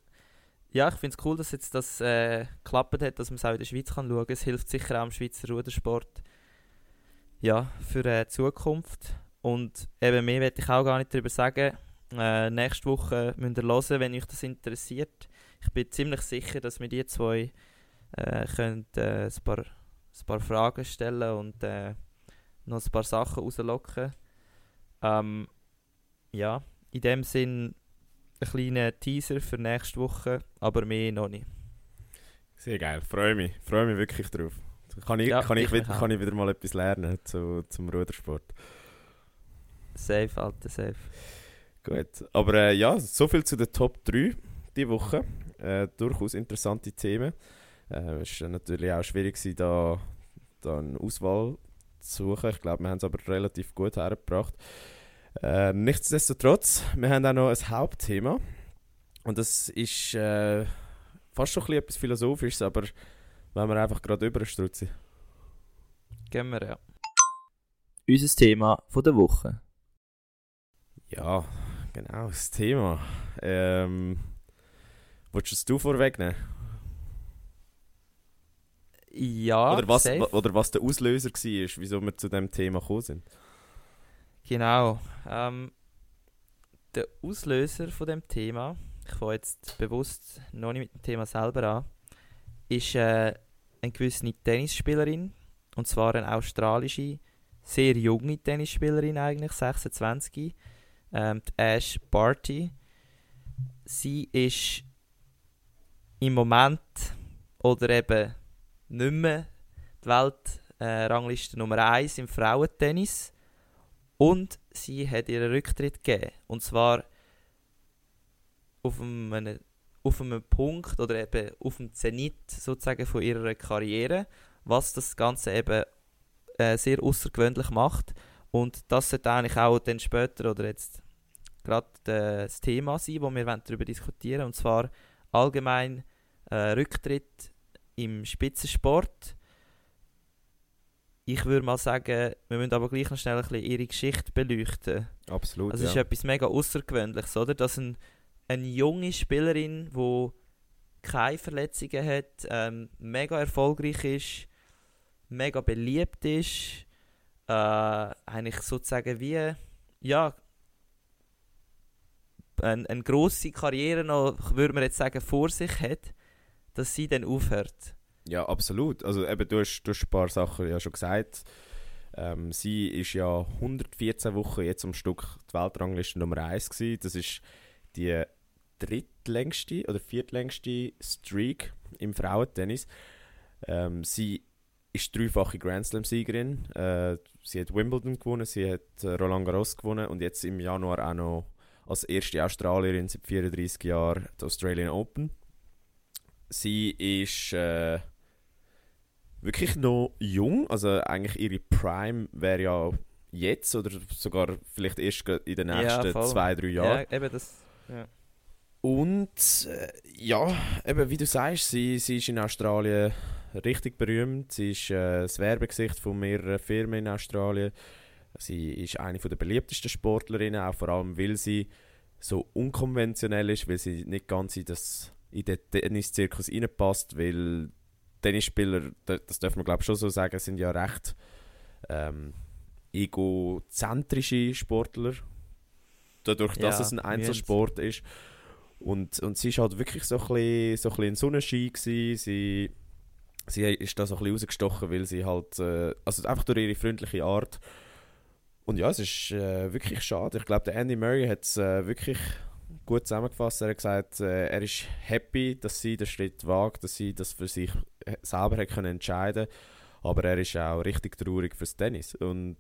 ja, ich finde es cool, dass jetzt das äh, geklappt hat, dass man es auch in der Schweiz kann schauen kann. Es hilft sicher auch im Schweizer Rudersport ja, für äh, die Zukunft. Und eben mehr werde ich auch gar nicht darüber sagen. Äh, nächste Woche müsst ihr hören, wenn euch das interessiert. Ich bin ziemlich sicher, dass wir die zwei äh, können, äh, ein, paar, ein paar Fragen stellen und äh, noch ein paar Sachen rauslocken. Ähm, ja, in dem Sinn ein kleiner Teaser für nächste Woche, aber mehr noch nicht. Sehr geil, freue mich. Freue mich wirklich drauf. Kann ich, Ja, kann ich, wieder, kann ich wieder mal etwas lernen zu, zum Rudersport. Safe, Alter, safe. Gut. Aber äh, ja, so viel zu den Top 3 die Woche. Äh, durchaus interessante Themen. Äh, es war natürlich auch schwierig, gewesen, da, da eine Auswahl zu suchen. Ich glaube, wir haben es aber relativ gut hergebracht. Äh, nichtsdestotrotz, wir haben auch noch ein Hauptthema. Und das ist äh, fast schon ein bisschen etwas Philosophisches, aber wenn wir einfach gerade überstrutzen. Gehen wir, ja. Unser Thema von der Woche. Ja, genau, das Thema. Ähm, willst du es du vorwegnehmen? Ja, oder, was, safe. oder was der Auslöser war, wieso wir zu dem Thema gekommen sind? Genau. Ähm, der Auslöser von dem Thema, ich fange jetzt bewusst noch nicht mit dem Thema selber an, ist äh, eine gewisse Tennisspielerin. Und zwar eine australische, sehr junge Tennisspielerin eigentlich, 26. Ähm, die Ash Barty. Sie ist im Moment oder eben nicht mehr die Weltrangliste Nummer 1 im Frauentennis. Und sie hat ihren Rücktritt gegeben. Und zwar auf einem, auf einem Punkt oder eben auf dem Zenit sozusagen von ihrer Karriere, was das Ganze eben äh, sehr außergewöhnlich macht. Und das sollte eigentlich auch dann später oder jetzt gerade äh, das Thema sein, wo wir darüber diskutieren wollen. Und zwar allgemein äh, Rücktritt im Spitzensport. Ich würde mal sagen, wir müssen aber gleich noch schnell ein bisschen ihre Geschichte beleuchten. Absolut. Also es ist ja. etwas mega Außergewöhnliches, oder? Dass ein, eine junge Spielerin, die keine Verletzungen hat, ähm, mega erfolgreich ist, mega beliebt ist, äh, eigentlich sozusagen wie, ja, eine, eine grosse Karriere noch, würde man jetzt sagen, vor sich hat, dass sie dann aufhört. Ja, absolut. Also eben, du hast, du hast ein paar Sachen ja schon gesagt. Ähm, sie ist ja 114 Wochen jetzt am Stück die Weltrangliste Nummer 1 gewesen. Das ist die drittlängste oder viertlängste Streak im Frauentennis. Ähm, sie ist dreifache Grand Slam-Siegerin. Äh, sie hat Wimbledon gewonnen, sie hat äh, Roland Garros gewonnen und jetzt im Januar auch noch als erste Australierin seit 34 Jahren die Australian Open. Sie ist äh, wirklich noch jung, also eigentlich ihre Prime wäre ja jetzt oder sogar vielleicht erst in den Ja, nächsten voll. zwei, drei Jahren. Ja, eben das. Ja. Und äh, ja, eben wie du sagst, sie, sie ist in Australien richtig berühmt. Sie ist äh, das Werbegesicht von mehreren Firmen in Australien. Sie ist eine der beliebtesten Sportlerinnen, auch vor allem, weil sie so unkonventionell ist, weil sie nicht ganz in, das, in den Tenniszirkus reinpasst, weil Tennisspieler, da- das darf man glaube ich schon so sagen, sind ja recht ähm, egozentrische Sportler. Dadurch, dass Ja, es ein. Einzelsport ist. Und, und sie war halt wirklich so ein bisschen, so ein bisschen ein Sonnenschein. Gewesen. Sie, sie ist da so ein bisschen rausgestochen, weil sie halt, äh, also einfach durch ihre freundliche Art. Und ja, es ist äh, wirklich schade. Ich glaube, der Andy Murray hat es äh, wirklich gut zusammengefasst. Er hat gesagt, äh, er ist happy, dass sie den Schritt wagt, dass sie das für sich selber hat können entscheiden Aber er ist auch richtig traurig fürs Tennis. Und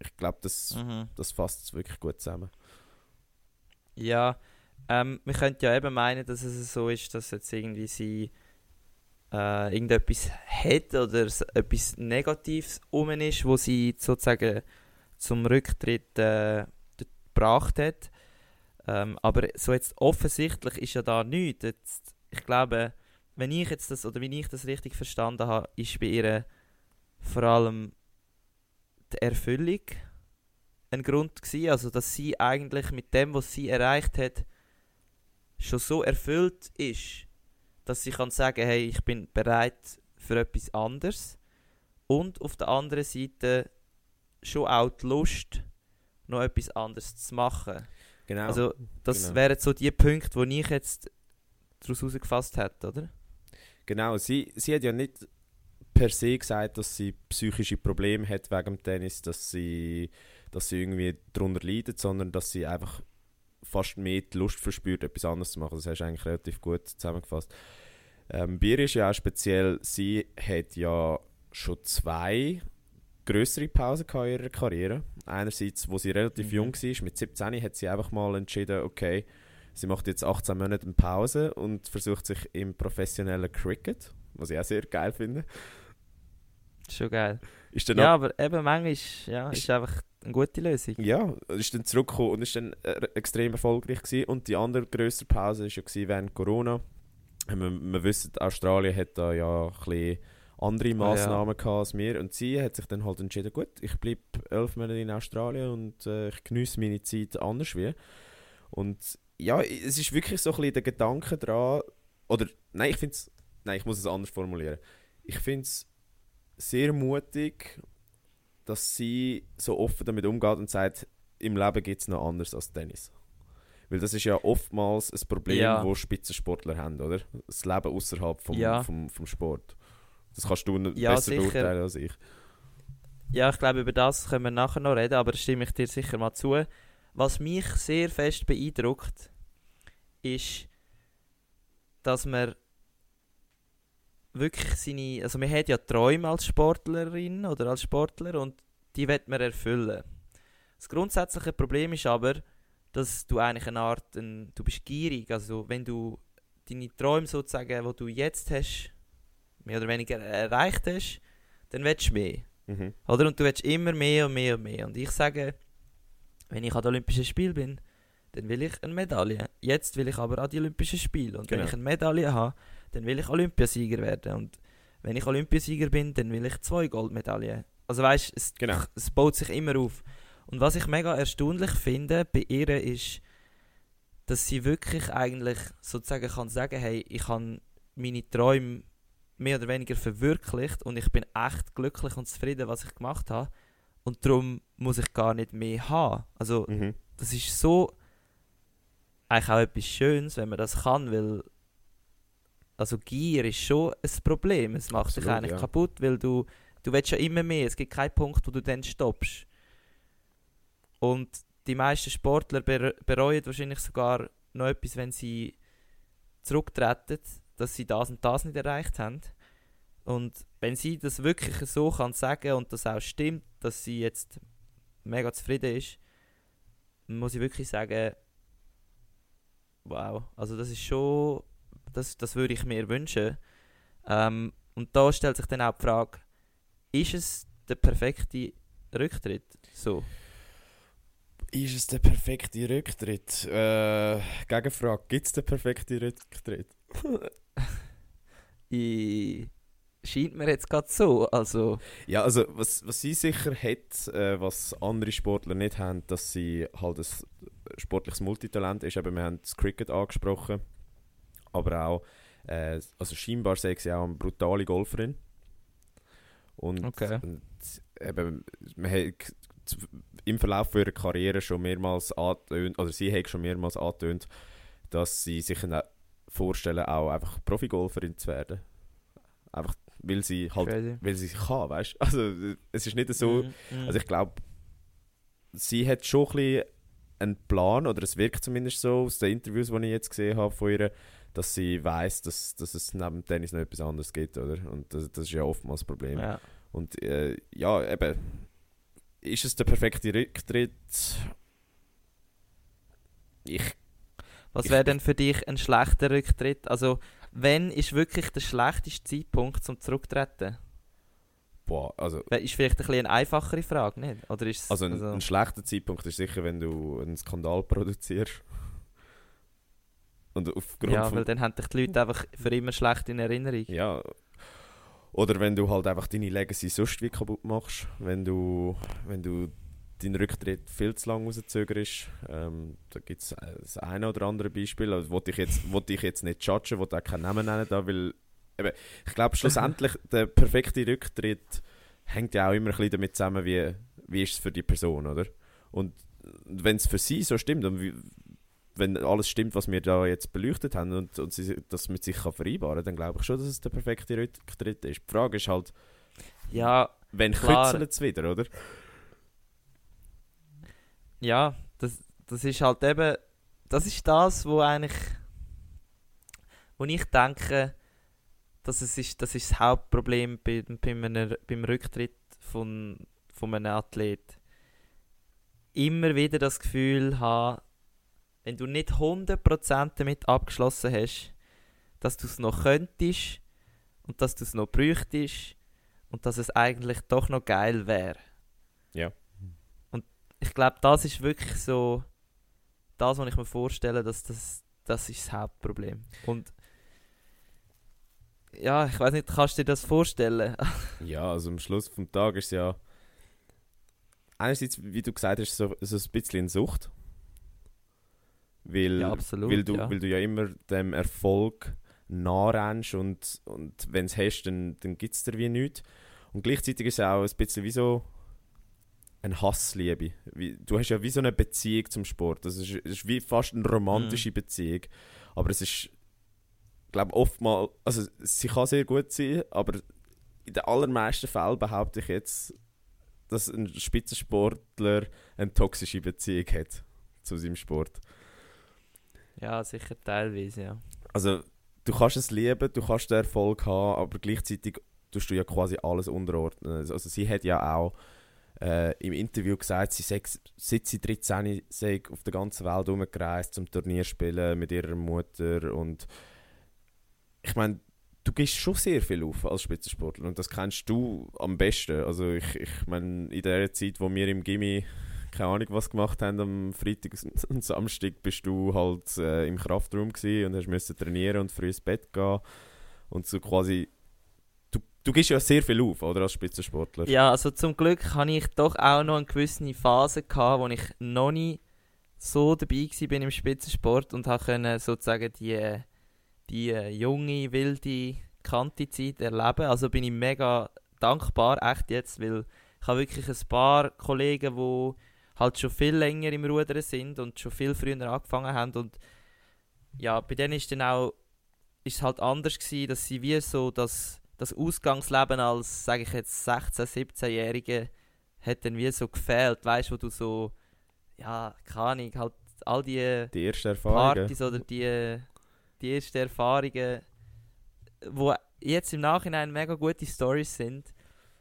ich glaube, das, Mhm. das fasst es wirklich gut zusammen. Ja, ähm, man könnte ja eben meinen, dass es so ist, dass jetzt irgendwie sie äh, irgendetwas hat oder etwas Negatives um ist, wo sie sozusagen zum Rücktritt äh, gebracht hat. Ähm, aber so jetzt offensichtlich ist ja da nichts. Jetzt, ich glaube, wenn ich jetzt das, oder wenn ich das richtig verstanden habe, ist bei ihr vor allem die Erfüllung ein Grund gewesen, also dass sie eigentlich mit dem, was sie erreicht hat, schon so erfüllt ist, dass sie kann sagen, hey, ich bin bereit für etwas anderes und auf der anderen Seite schon auch die Lust, noch etwas anderes zu machen. Genau. Also das genau. wären so die Punkte, die ich jetzt daraus herausgefasst hätte, oder? Genau, sie, sie hat ja nicht per se gesagt, dass sie psychische Probleme hat wegen dem Tennis, dass sie, dass sie irgendwie darunter leidet, sondern dass sie einfach fast mehr die Lust verspürt, etwas anderes zu machen. Das hast du eigentlich relativ gut zusammengefasst. Ähm, bei ihr ist ja auch speziell, sie hat ja schon zwei größere Pausen in ihrer Karriere. Einerseits, wo sie relativ Mhm. jung war, mit 17 hat sie einfach mal entschieden, okay, sie macht jetzt 18 Monate Pause und versucht sich im professionellen Cricket, was ich auch sehr geil finde. Schon geil. Ist dann Ja, aber eben manchmal ja, ist einfach eine gute Lösung. ja, ist dann zurückgekommen und ist dann äh, extrem erfolgreich gewesen. Und die andere größere Pause war ja gewesen während Corona. Wir, wir wissen, Australien hat da ja ein bisschen andere Massnahmen gehabt als wir. Und sie hat sich dann halt entschieden, gut, ich bleibe elf Monate in Australien und äh, ich genieße meine Zeit anders wie. Und ja, es ist wirklich so ein bisschen der Gedanke dran, oder nein, ich finde es, nein, ich muss es anders formulieren. Ich finde es sehr mutig, dass sie so offen damit umgeht und sagt, im Leben gibt es noch anders als Tennis. Weil das ist ja oftmals ein Problem, Ja. wo Spitzensportler haben, oder? Das Leben außerhalb vom, Ja. vom, vom Sport. Das kannst du Ja, besser sicher. beurteilen als ich. Ja, ich glaube, über das können wir nachher noch reden, aber da stimme ich dir sicher mal zu. Was mich sehr fest beeindruckt, ist, dass man wirklich seine, also man hat ja Träume als Sportlerin oder als Sportler und die wird man erfüllen. Das grundsätzliche Problem ist aber, dass du eigentlich eine Art, ein, du bist gierig, also wenn du deine Träume sozusagen, die du jetzt hast, mehr oder weniger erreicht hast, dann willst du mehr. Mhm. Oder? Und du willst immer mehr und mehr und mehr. Und ich sage, wenn ich an den Olympischen Spielen bin, dann will ich eine Medaille. Jetzt will ich aber an die Olympischen Spiele. Und Genau. wenn ich eine Medaille habe, dann will ich Olympiasieger werden. Und wenn ich Olympiasieger bin, dann will ich zwei Goldmedaillen. Also weißt, es, Genau. es baut sich immer auf. Und was ich mega erstaunlich finde bei ihr ist, dass sie wirklich eigentlich sozusagen kann sagen, hey, ich habe meine Träume mehr oder weniger verwirklicht und ich bin echt glücklich und zufrieden, was ich gemacht habe. Und darum muss ich gar nicht mehr haben. Also Mhm. das ist so eigentlich auch etwas Schönes, wenn man das kann, weil also Gier ist schon ein Problem. Es macht dich Absolut, eigentlich ja. kaputt, weil du du willst ja immer mehr. Es gibt keinen Punkt, wo du dann stoppst. Und die meisten Sportler ber bereuen wahrscheinlich sogar noch etwas, wenn sie zurücktreten, dass sie das und das nicht erreicht haben. Und wenn sie das wirklich so kann sagen und das auch stimmt, dass sie jetzt mega zufrieden ist, muss ich wirklich sagen, wow, also das ist schon, das, das würde ich mir wünschen. Ähm, und da stellt sich dann auch die Frage, ist es der perfekte Rücktritt? So. Ist es der perfekte Rücktritt? Äh, Gegenfrage, gibt es den perfekten Rücktritt? Ich, scheint mir jetzt gerade so, also Ja, also was, was sie sicher hat, äh, was andere Sportler nicht haben, dass sie halt ein sportliches Multitalent ist. Eben, wir haben das Cricket angesprochen, aber auch, äh, also scheinbar sehe ich sie auch eine brutale Golferin. Und, Okay. und eben, man hat im Verlauf ihrer Karriere schon mehrmals angetönt, oder sie hat schon mehrmals angetönt, dass sie sich vorstellen, auch einfach Profigolferin zu werden. Einfach, weil sie halt crazy. weil sie kann, weißt du? Also es ist nicht so, Mhm, mhm. also ich glaube, sie hat schon ein bisschen einen Plan, oder es wirkt zumindest so aus den Interviews, die ich jetzt gesehen habe von ihr, dass sie weiß, dass, dass es neben Tennis noch etwas anderes gibt, oder? Und das, das ist ja oftmals das Problem. ja. Und äh, ja, eben, ist es der perfekte Rücktritt? Ich, Was wäre denn für dich ein schlechter Rücktritt? Also, wenn ist wirklich der schlechteste Zeitpunkt zum Zurücktreten? boah, also, Ist vielleicht ein bisschen eine einfachere Frage, nicht? Oder ist also ein, ein schlechter Zeitpunkt ist sicher, wenn du einen Skandal produzierst. Und aufgrund ja, weil dann haben dich die Leute einfach für immer schlecht in Erinnerung. Ja. Oder wenn du halt einfach deine Legacy sonst wie kaputt machst, wenn du, wenn du deinen Rücktritt viel zu lang rauszögerst. Ähm, da gibt es das eine oder andere Beispiel. Also, wollte ich, jetzt, wollte ich jetzt nicht judgen, wollte auch keinen Namen nennen, da, weil eben, ich glaube schlussendlich der perfekte Rücktritt hängt ja auch immer ein bisschen damit zusammen, wie, wie ist es für die Person, oder? Und wenn es für sie so stimmt und wie, wenn alles stimmt, was wir da jetzt beleuchtet haben und, und sie das mit sich kann vereinbaren dann glaube ich schon, dass es der perfekte Rücktritt ist. Die Frage ist halt, Ja, wenn kützelt es wieder, oder? Ja, das, das ist halt eben, das ist das, wo eigentlich, wo ich denke, dass es ist, das ist das Hauptproblem bei, bei einem, beim Rücktritt von, von einem Athlet. Immer wieder das Gefühl haben, wenn du nicht 100% damit abgeschlossen hast, dass du es noch könntest und dass du es noch bräuchtest und dass es eigentlich doch noch geil wäre. Ja. Ich glaube, das ist wirklich so das, was ich mir vorstelle, dass das, das ist das Hauptproblem. Und ja, ich weiß nicht, kannst du dir das vorstellen? Ja, also am Schluss vom Tag ist es ja einerseits, wie du gesagt hast, so, so ein bisschen Sucht. Weil, ja, absolut. weil, du, ja. weil du ja immer dem Erfolg nah rennst und, und wenn es hast, dann, dann gibt es dir wie nichts. Und gleichzeitig ist es auch ein bisschen wie so eine Hassliebe. Wie, du hast ja wie so eine Beziehung zum Sport. Das ist, es ist wie fast eine romantische Beziehung. Aber es ist, ich glaube oftmals, also sie kann sehr gut sein, aber in den allermeisten Fällen behaupte ich jetzt, dass ein Spitzensportler eine toxische Beziehung hat zu seinem Sport. ja, sicher teilweise, ja. Also, du kannst es lieben, du kannst den Erfolg haben, aber gleichzeitig tust du ja quasi alles unterordnen. Also, sie hat ja auch äh, im Interview gesagt, sie sei, seit sie 13 sei auf der ganzen Welt herumgereist zum Turnier spielen mit ihrer Mutter und ich meine, du gehst schon sehr viel auf als Spitzensportler und das kennst du am besten. Also ich, ich meine, in der Zeit, wo wir im Gimmi keine Ahnung, was gemacht haben am Freitag und Samstag, bist du halt äh, im Kraftraum gewesen und hast müssen trainieren und früh ins Bett gehen. Und so quasi, du, gibst ja sehr viel auf, oder, als Spitzensportler. Ja, also zum Glück hatte ich doch auch noch eine gewisse Phase, gehabt, wo ich noch nie so dabei war im Spitzensport und konnte sozusagen die, die junge, wilde Kante-Zeit erleben. Also bin ich mega dankbar, echt jetzt, weil ich habe wirklich ein paar Kollegen, die halt schon viel länger im Rudern sind und schon viel früher angefangen haben und ja, bei denen ist dann auch ist halt anders gewesen, dass sie wie so das, das Ausgangsleben als, sage ich jetzt, 16-, 17-Jährige hat dann wie so gefehlt, weißt du, wo du so, ja, keine Ahnung, halt all die, die ersten Erfahrungen. Partys oder die, die ersten Erfahrungen, wo jetzt im Nachhinein mega gute Stories sind,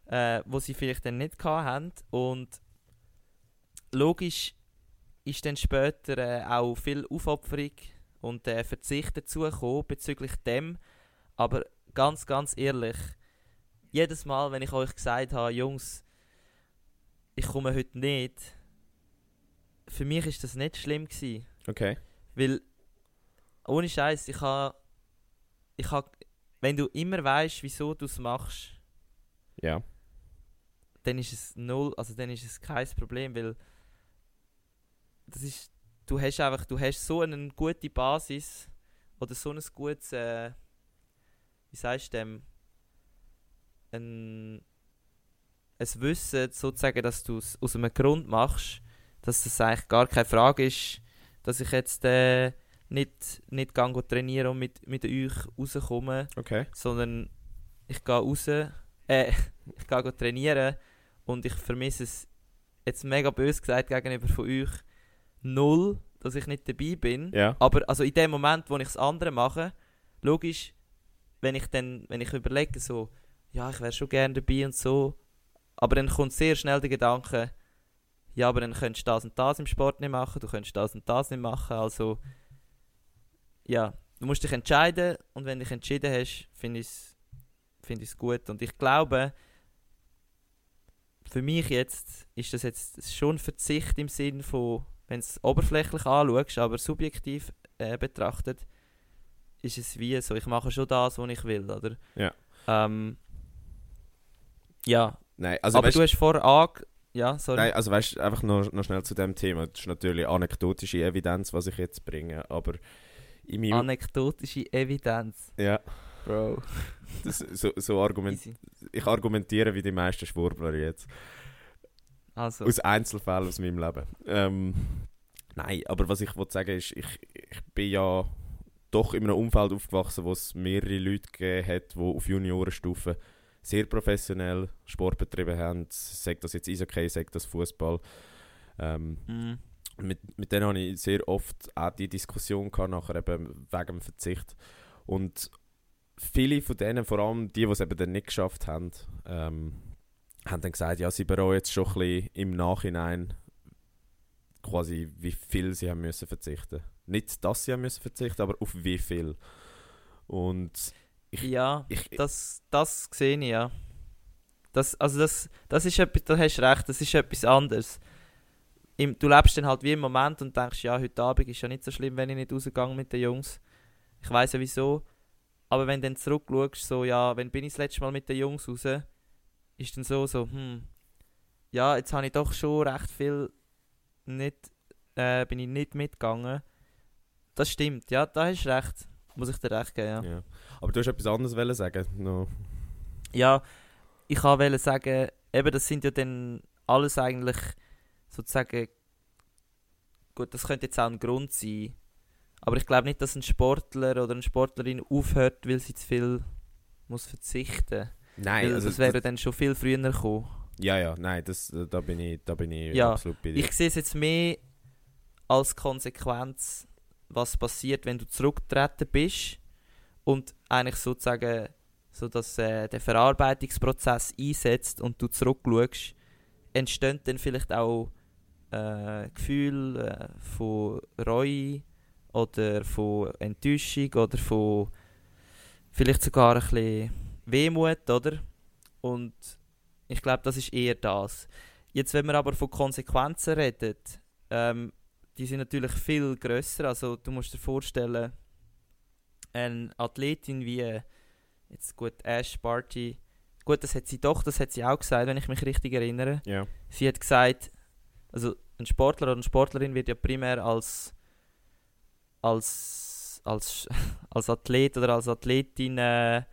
äh, wo sie vielleicht dann nicht hatten. Und logisch ist dann später äh, auch viel Aufopferung und äh, Verzicht dazugekommen bezüglich dem. Aber ganz, ganz ehrlich, jedes Mal, wenn ich euch gesagt habe, Jungs, ich komme heute nicht, für mich ist das nicht schlimm gewesen. Okay. Weil, ohne Scheiß, ich habe, ich habe, wenn du immer weißt, wieso du es machst, Ja. dann ist es null, also dann ist es kein Problem, weil das ist, du hast einfach, du hast so eine gute Basis oder so ein gutes, äh, wie sagst du dem, ein, ein Wissen sozusagen, dass du es aus einem Grund machst, dass es eigentlich gar keine Frage ist, dass ich jetzt äh, nicht, nicht gang trainieren und mit, mit euch rauskomme, Okay. sondern ich gehe raus, äh, ich gehe trainieren und ich vermisse es jetzt mega böse gesagt gegenüber von euch null, dass ich nicht dabei bin. Ja. Aber also in dem Moment, wo ich das andere mache, logisch, wenn ich dann, wenn ich überlege, so, ja, ich wäre schon gerne dabei und so, aber dann kommt sehr schnell der Gedanke, ja, aber dann könntest du das und das im Sport nicht machen, du könntest das und das nicht machen, also ja, du musst dich entscheiden und wenn du dich entschieden hast, finde ich es find ich's gut. Und ich glaube, für mich jetzt ist das jetzt schon Verzicht im Sinn von, wenn es oberflächlich anschaust, aber subjektiv äh, betrachtet, ist es wie so, ich mache schon das, was ich will, oder? Ja. Ähm, ja, Nein, also aber weißt, du hast vorher ange... Ja, sorry. nein, also weißt, einfach noch, noch schnell zu dem Thema. Das ist natürlich anekdotische Evidenz, was ich jetzt bringe, aber in meinem... Anekdotische Evidenz, ja, Bro. das, so, so argument, Easy. ich argumentiere wie die meisten Schwurbler jetzt. Also, Aus Einzelfällen aus meinem Leben. Ähm, nein, aber was ich wollte sagen ist, ich, ich bin ja doch in einem Umfeld aufgewachsen, wo es mehrere Leute gegeben hat, die auf Juniorenstufe sehr professionell Sport betrieben haben. Sagt das jetzt Eishockey, sagt das Fußball. Ähm, mm, mit, mit denen hatte ich sehr oft auch die Diskussion gehabt, nachher eben wegen dem Verzicht. Und viele von denen, vor allem die, die es eben dann nicht geschafft haben, ähm, haben dann gesagt, ja, sie bereuen jetzt schon ein bisschen im Nachhinein quasi, wie viel sie haben müssen verzichten. Nicht, dass sie müssen verzichten, aber auf wie viel. Und ich, ja, ich, das, das sehe ich, ja. Das, also das, das ist etwas, da hast du recht, das ist etwas anderes. Im, du lebst dann halt wie im Moment und denkst, ja, heute Abend ist ja nicht so schlimm, wenn ich nicht rausgehe mit den Jungs. Ich weiß ja wieso. Aber wenn du dann zurückschaust, so, ja, wenn bin ich das letzte Mal mit den Jungs raus, ist dann so, so, hm, ja, jetzt habe ich doch schon recht viel nicht, äh, bin ich nicht mitgegangen. Das stimmt, ja, da hast du recht. Muss ich dir recht geben, ja. ja. Aber du hast etwas anderes sagen. No. Ja, ich wollte sagen, eben das sind ja dann alles eigentlich sozusagen, gut, das könnte jetzt auch ein Grund sein, aber ich glaube nicht, dass ein Sportler oder eine Sportlerin aufhört, weil sie zu viel muss verzichten. Nein, weil also das wäre dann schon viel früher gekommen. Ja, ja, nein, das, da bin ich, da bin ich Ja, absolut bei dir. Ich sehe es jetzt mehr als Konsequenz, was passiert, wenn du zurückgetreten bist und eigentlich sozusagen so dass äh, der Verarbeitungsprozess einsetzt und du zurückschaust, entstehen dann vielleicht auch äh, Gefühle äh, von Reue oder von Enttäuschung oder von vielleicht sogar ein bisschen Wehmut, oder? Und ich glaube, das ist eher das. Jetzt, wenn wir aber von Konsequenzen reden, ähm, die sind natürlich viel grösser. Also du musst dir vorstellen, eine Athletin wie jetzt gut Ash Barty, gut, das hat sie doch, das hat sie auch gesagt, wenn ich mich richtig erinnere. Ja. Sie hat gesagt, also ein Sportler oder eine Sportlerin wird ja primär als als als, als Athlet oder als Athletin äh,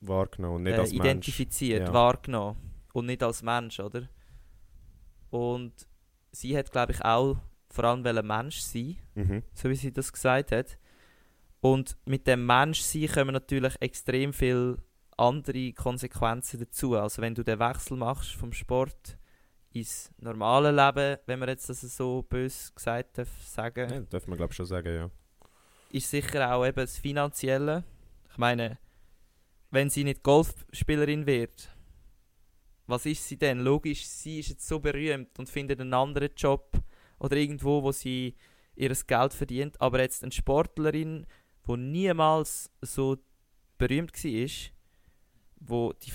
Wahrgenommen, nicht äh, als Mensch. identifiziert, Ja. wahrgenommen und nicht als Mensch, oder? Und sie hat, glaube ich, auch vor allem wollen Mensch sein, Mhm. so wie sie das gesagt hat. Und mit dem Menschsein kommen natürlich extrem viele andere Konsequenzen dazu. Also wenn du den Wechsel machst vom Sport ins normale Leben, wenn man jetzt das so bös gesagt darf sagen, Ja, darf man glaube ich schon sagen, ja. ist sicher auch eben das Finanzielle. Ich meine, wenn sie nicht Golfspielerin wird, was ist sie denn? Logisch, sie ist jetzt so berühmt und findet einen anderen Job oder irgendwo, wo sie ihr Geld verdient. Aber jetzt eine Sportlerin, wo niemals so berühmt war, wo die,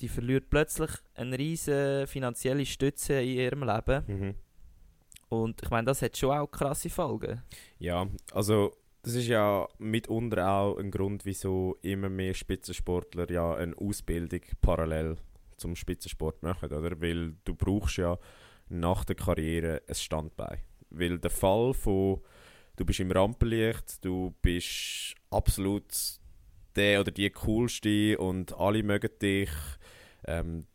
die verliert plötzlich eine riesige finanzielle Stütze in ihrem Leben. Mhm. Und ich meine, das hat schon auch krasse Folgen. Ja, also das ist ja mitunter auch ein Grund, wieso immer mehr Spitzensportler ja eine Ausbildung parallel zum Spitzensport machen, oder? Weil du brauchst ja nach der Karriere ein Standbein. Weil der Fall von du bist im Rampenlicht, du bist absolut der oder die coolste und alle mögen dich. Ähm,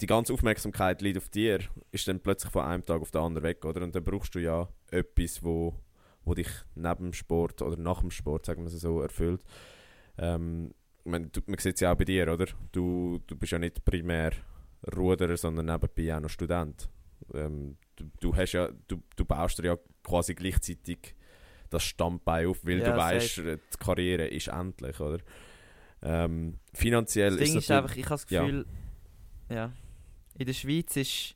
die ganze Aufmerksamkeit liegt auf dir, ist dann plötzlich von einem Tag auf den anderen weg, oder? Und dann brauchst du ja etwas, wo, wo dich neben dem Sport oder nach dem Sport, sagen wir es so, erfüllt. Ähm, du, man sieht es ja auch bei dir, oder? Du, du bist ja nicht primär Ruderer, sondern nebenbei auch noch Student. Ähm, du, du, hast ja, du, du baust dir ja quasi gleichzeitig das Standbein auf, weil Ja, du weißt, die Karriere ist endlich, oder? Ähm, finanziell Das Ding ist ist natürlich- einfach, ich habe das ja. Gefühl, ja. in der Schweiz ist,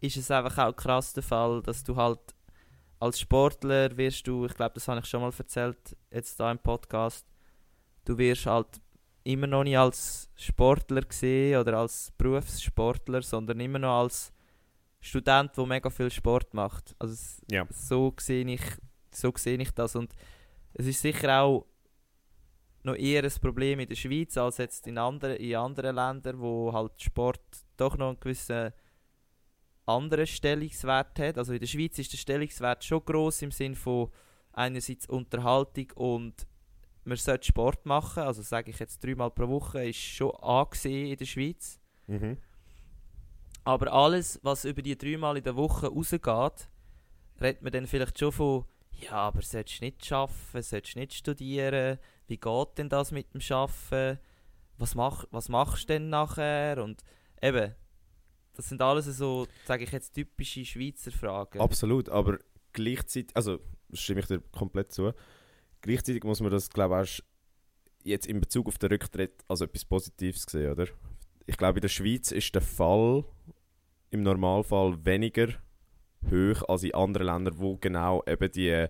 ist es einfach auch krass der Fall, dass du halt als Sportler wirst du, ich glaube, das habe ich schon mal erzählt, jetzt da im Podcast, du wirst halt immer noch nicht als Sportler gesehen oder als Berufssportler, sondern immer noch als Student, der mega viel Sport macht. Also es- Ja. so sehe ich, so sehe ich das und es ist sicher auch noch eher ein Problem in der Schweiz als jetzt in, anderen in anderen Ländern, wo halt Sport doch noch einen gewissen anderen Stellungswert hat. Also in der Schweiz ist der Stellungswert schon groß im Sinn von einerseits Unterhaltung und man sollte Sport machen. Also sage ich jetzt dreimal pro Woche ist schon angesehen in der Schweiz. Mhm. Aber alles, was über die dreimal in der Woche rausgeht, redet man dann vielleicht schon von, ja, aber solltest du nicht arbeiten, solltest du nicht studieren, wie geht denn das mit dem Arbeiten, was, mach, was machst du denn nachher und eben, das sind alles so, sage ich jetzt, typische Schweizer Fragen. Absolut, aber gleichzeitig, also stimme ich dir komplett zu, gleichzeitig muss man das, glaube ich, jetzt in Bezug auf den Rücktritt als etwas Positives sehen, oder? Ich glaube, in der Schweiz ist der Fall im Normalfall weniger hoch als in anderen Ländern, wo genau eben die,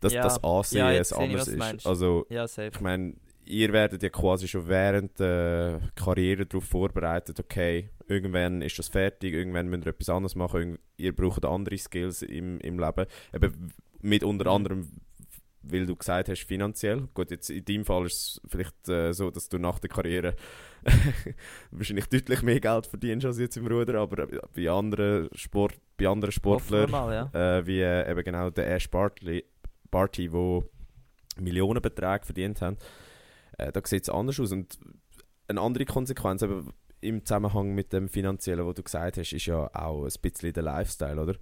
das, Ja. das Ansehen Ja, jetzt sehe ich, ist. Also, ja, ich meine, ihr werdet ja quasi schon während der Karriere darauf vorbereitet, okay, irgendwann ist das fertig, irgendwann müsst ihr etwas anderes machen, ihr braucht andere Skills im, im Leben. Eben mit unter Mhm. anderem, weil du gesagt hast, finanziell. Gut, jetzt in deinem Fall ist es vielleicht äh, so, dass du nach der Karriere wahrscheinlich deutlich mehr Geld verdienst als jetzt im Ruder, aber bei anderen, Sport, bei anderen Sportlern mal, ja. äh, wie äh, eben genau der Ash Bartley, Barty, wo Millionenbeträge verdient haben, äh, da sieht es anders aus. Und eine andere Konsequenz eben im Zusammenhang mit dem Finanziellen, was du gesagt hast, ist ja auch ein bisschen der Lifestyle, oder?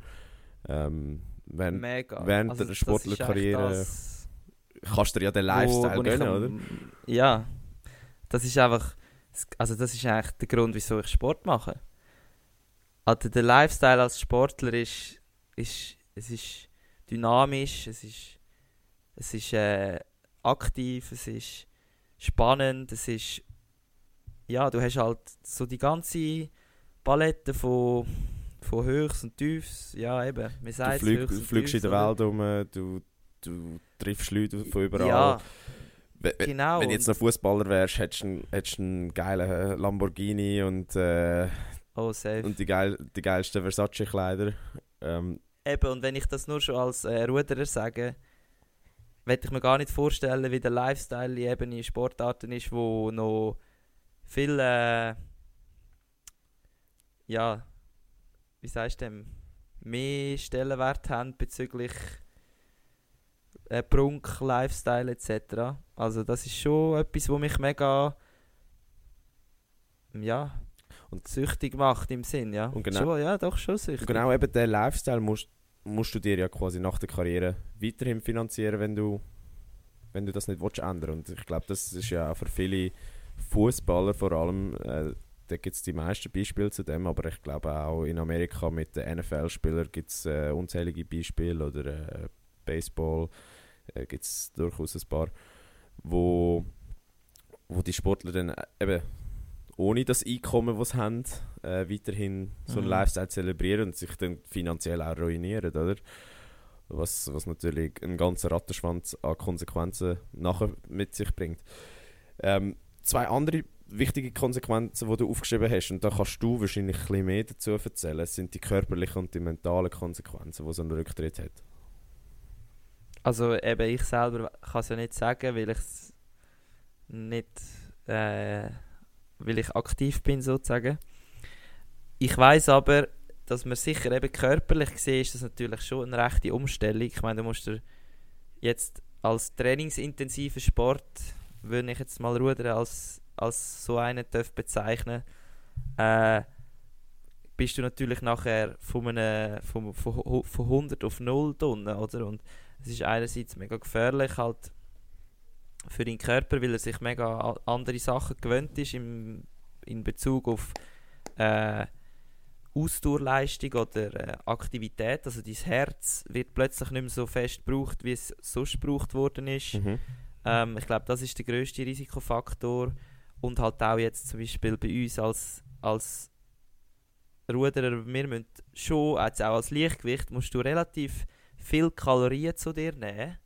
Ähm, wenn, Mega. während Also der Sportlerkarriere kannst du dir ja den wo- Lifestyle wo ich gönnen, oder? Ja, das ist einfach, also das ist eigentlich der Grund, wieso ich Sport mache. Also der Lifestyle als Sportler ist, ist es ist dynamisch, es ist, es ist äh, aktiv, es ist spannend, es ist, ja, du hast halt so die ganze Palette von, von Höchst und Tiefs, ja eben, man Du sagt flieg, Höchst und fliegst in der? Welt um, du, du triffst Leute von überall. Ja, Wenn- genau. Wenn du jetzt noch Fußballer wärst, hättest du einen, hättest du einen geilen Lamborghini und äh, Oh, und die, geil, die geilsten Versace-Kleider. Ähm, Eben, und wenn ich das nur schon als äh, Ruderer sage, will ich mir gar nicht vorstellen, wie der Lifestyle eben in Sportarten ist, wo noch viel, äh, ja, wie sagst du dem, mehr Stellenwert haben bezüglich äh, Prunk, Lifestyle etc. Also das ist schon etwas, wo mich mega, ja, Und- süchtig macht im Sinn, ja. Und genau- schon, ja, doch schon süchtig. Und genau eben den Lifestyle musst, musst du dir ja quasi nach der Karriere weiterhin finanzieren, wenn du, wenn du das nicht willst ändern Und ich glaube, das ist ja auch für viele Fußballer vor allem, äh, da gibt es die meisten Beispiele zu dem, aber ich glaube auch in Amerika mit den NFL-Spielern gibt es äh, unzählige Beispiele oder äh, Baseball äh, gibt es durchaus ein paar, wo, wo die Sportler dann äh, eben ohne das Einkommen, das sie haben, äh, weiterhin so einen Mhm. Lifestyle zelebrieren und sich dann finanziell auch ruinieren, oder? Was, was natürlich einen ganzen Rattenschwanz an Konsequenzen nachher mit sich bringt. Ähm, zwei andere wichtige Konsequenzen, die du aufgeschrieben hast, und da kannst du wahrscheinlich ein bisschen mehr dazu erzählen, sind die körperlichen und die mentalen Konsequenzen, die so ein Rücktritt hat. Also eben ich selber kann es ja nicht sagen, weil ich nicht, äh, weil ich aktiv bin sozusagen. Ich weiß aber, dass man sicher eben körperlich gesehen ist das natürlich schon eine rechte Umstellung. Ich meine, du musst dir jetzt als trainingsintensiver Sport, würde ich jetzt mal rudern, als, als so einen darf bezeichnen, äh, bist du natürlich nachher von, einem, von, von, von 100 auf 0 Tonnen, oder? Und es ist einerseits mega gefährlich halt für den Körper, weil er sich mega andere Sachen gewöhnt ist im, in Bezug auf äh, Ausdauerleistung oder äh, Aktivität. Also dein Herz wird plötzlich nicht mehr so fest gebraucht, wie es sonst gebraucht worden ist. Mhm. Ähm, ich glaube, das ist der grösste Risikofaktor. Und halt auch jetzt zum Beispiel bei uns als, als Ruderer, wir müssen schon, jetzt auch als Lichtgewicht, musst du relativ viel Kalorien zu dir nehmen.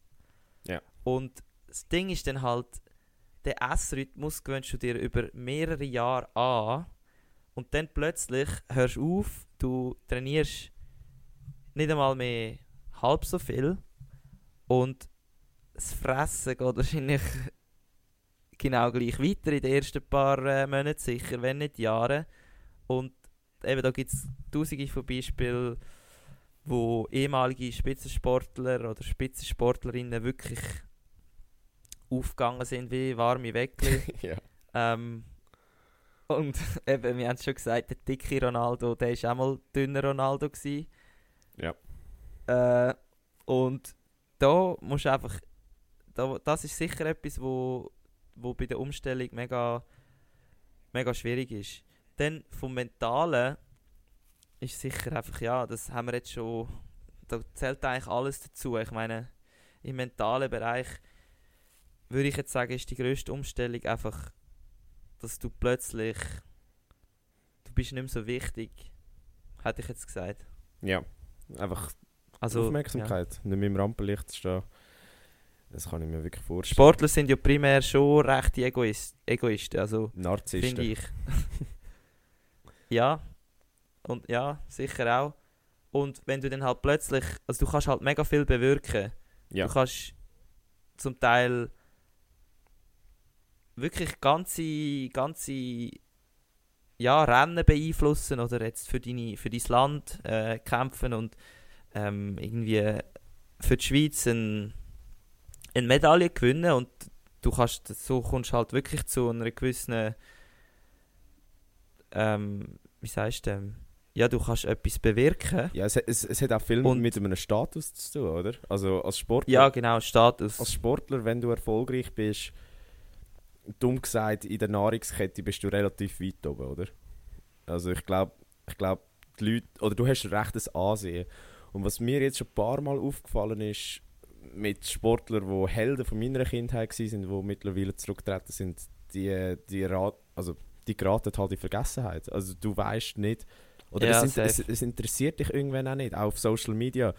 Ja. Und das Ding ist dann halt, den Essrhythmus gewöhnst du dir über mehrere Jahre an und dann plötzlich hörst du auf, du trainierst nicht einmal mehr halb so viel und das Fressen geht wahrscheinlich genau gleich weiter in den ersten paar äh, Monaten sicher, wenn nicht Jahren. Und eben da gibt es tausende von Beispielen, wo ehemalige Spitzensportler oder Spitzensportlerinnen wirklich aufgegangen sind wie warme Weckli. ja. ähm, und eben, wir haben es schon gesagt, der dicke Ronaldo, der war auch mal dünner Ronaldo. Gewesen. Ja. Äh, und da musst du einfach, da, das ist sicher etwas, wo, wo bei der Umstellung mega, mega schwierig ist. Dann vom Mentalen ist sicher einfach, ja, das haben wir jetzt schon, da zählt eigentlich alles dazu. Ich meine, im mentalen Bereich würde ich jetzt sagen, ist die grösste Umstellung einfach, dass du plötzlich, du bist nicht mehr so wichtig, hätte ich jetzt gesagt. ja. Einfach Also, Aufmerksamkeit, nicht mehr im Rampenlicht stehen. Das kann ich mir wirklich vorstellen. Sportler sind ja primär schon rechte Egoist Egoisten, also Narzissten. finde ich. ja, und ja, sicher auch. Und wenn du dann halt plötzlich, also du kannst halt mega viel bewirken. Ja. Du kannst zum Teil wirklich ganze, ganze ja, Rennen beeinflussen oder jetzt für, deine, für dein Land äh, kämpfen und ähm, irgendwie für die Schweiz ein, eine Medaille gewinnen und du kannst, so kommst halt wirklich zu einer gewissen ähm, wie sagst du dem? Ja, du kannst etwas bewirken. Ja, es, es, es hat auch viel Und- mit einem Status zu tun, oder? Also als Sportler, Ja, genau, Status. als Sportler, wenn du erfolgreich bist, dumm gesagt, in der Nahrungskette bist du relativ weit oben, oder? Also ich glaube, ich glaube, die Leute, oder du hast recht ein Ansehen. Und was mir jetzt schon ein paar Mal aufgefallen ist, mit Sportlern, die Helden von meiner Kindheit waren, die mittlerweile zurückgetreten sind, die, die, rat, also, die geraten halt in Vergessenheit. Also du weißt nicht, oder Ja, es, es, es interessiert dich irgendwann auch nicht, auch auf Social Media.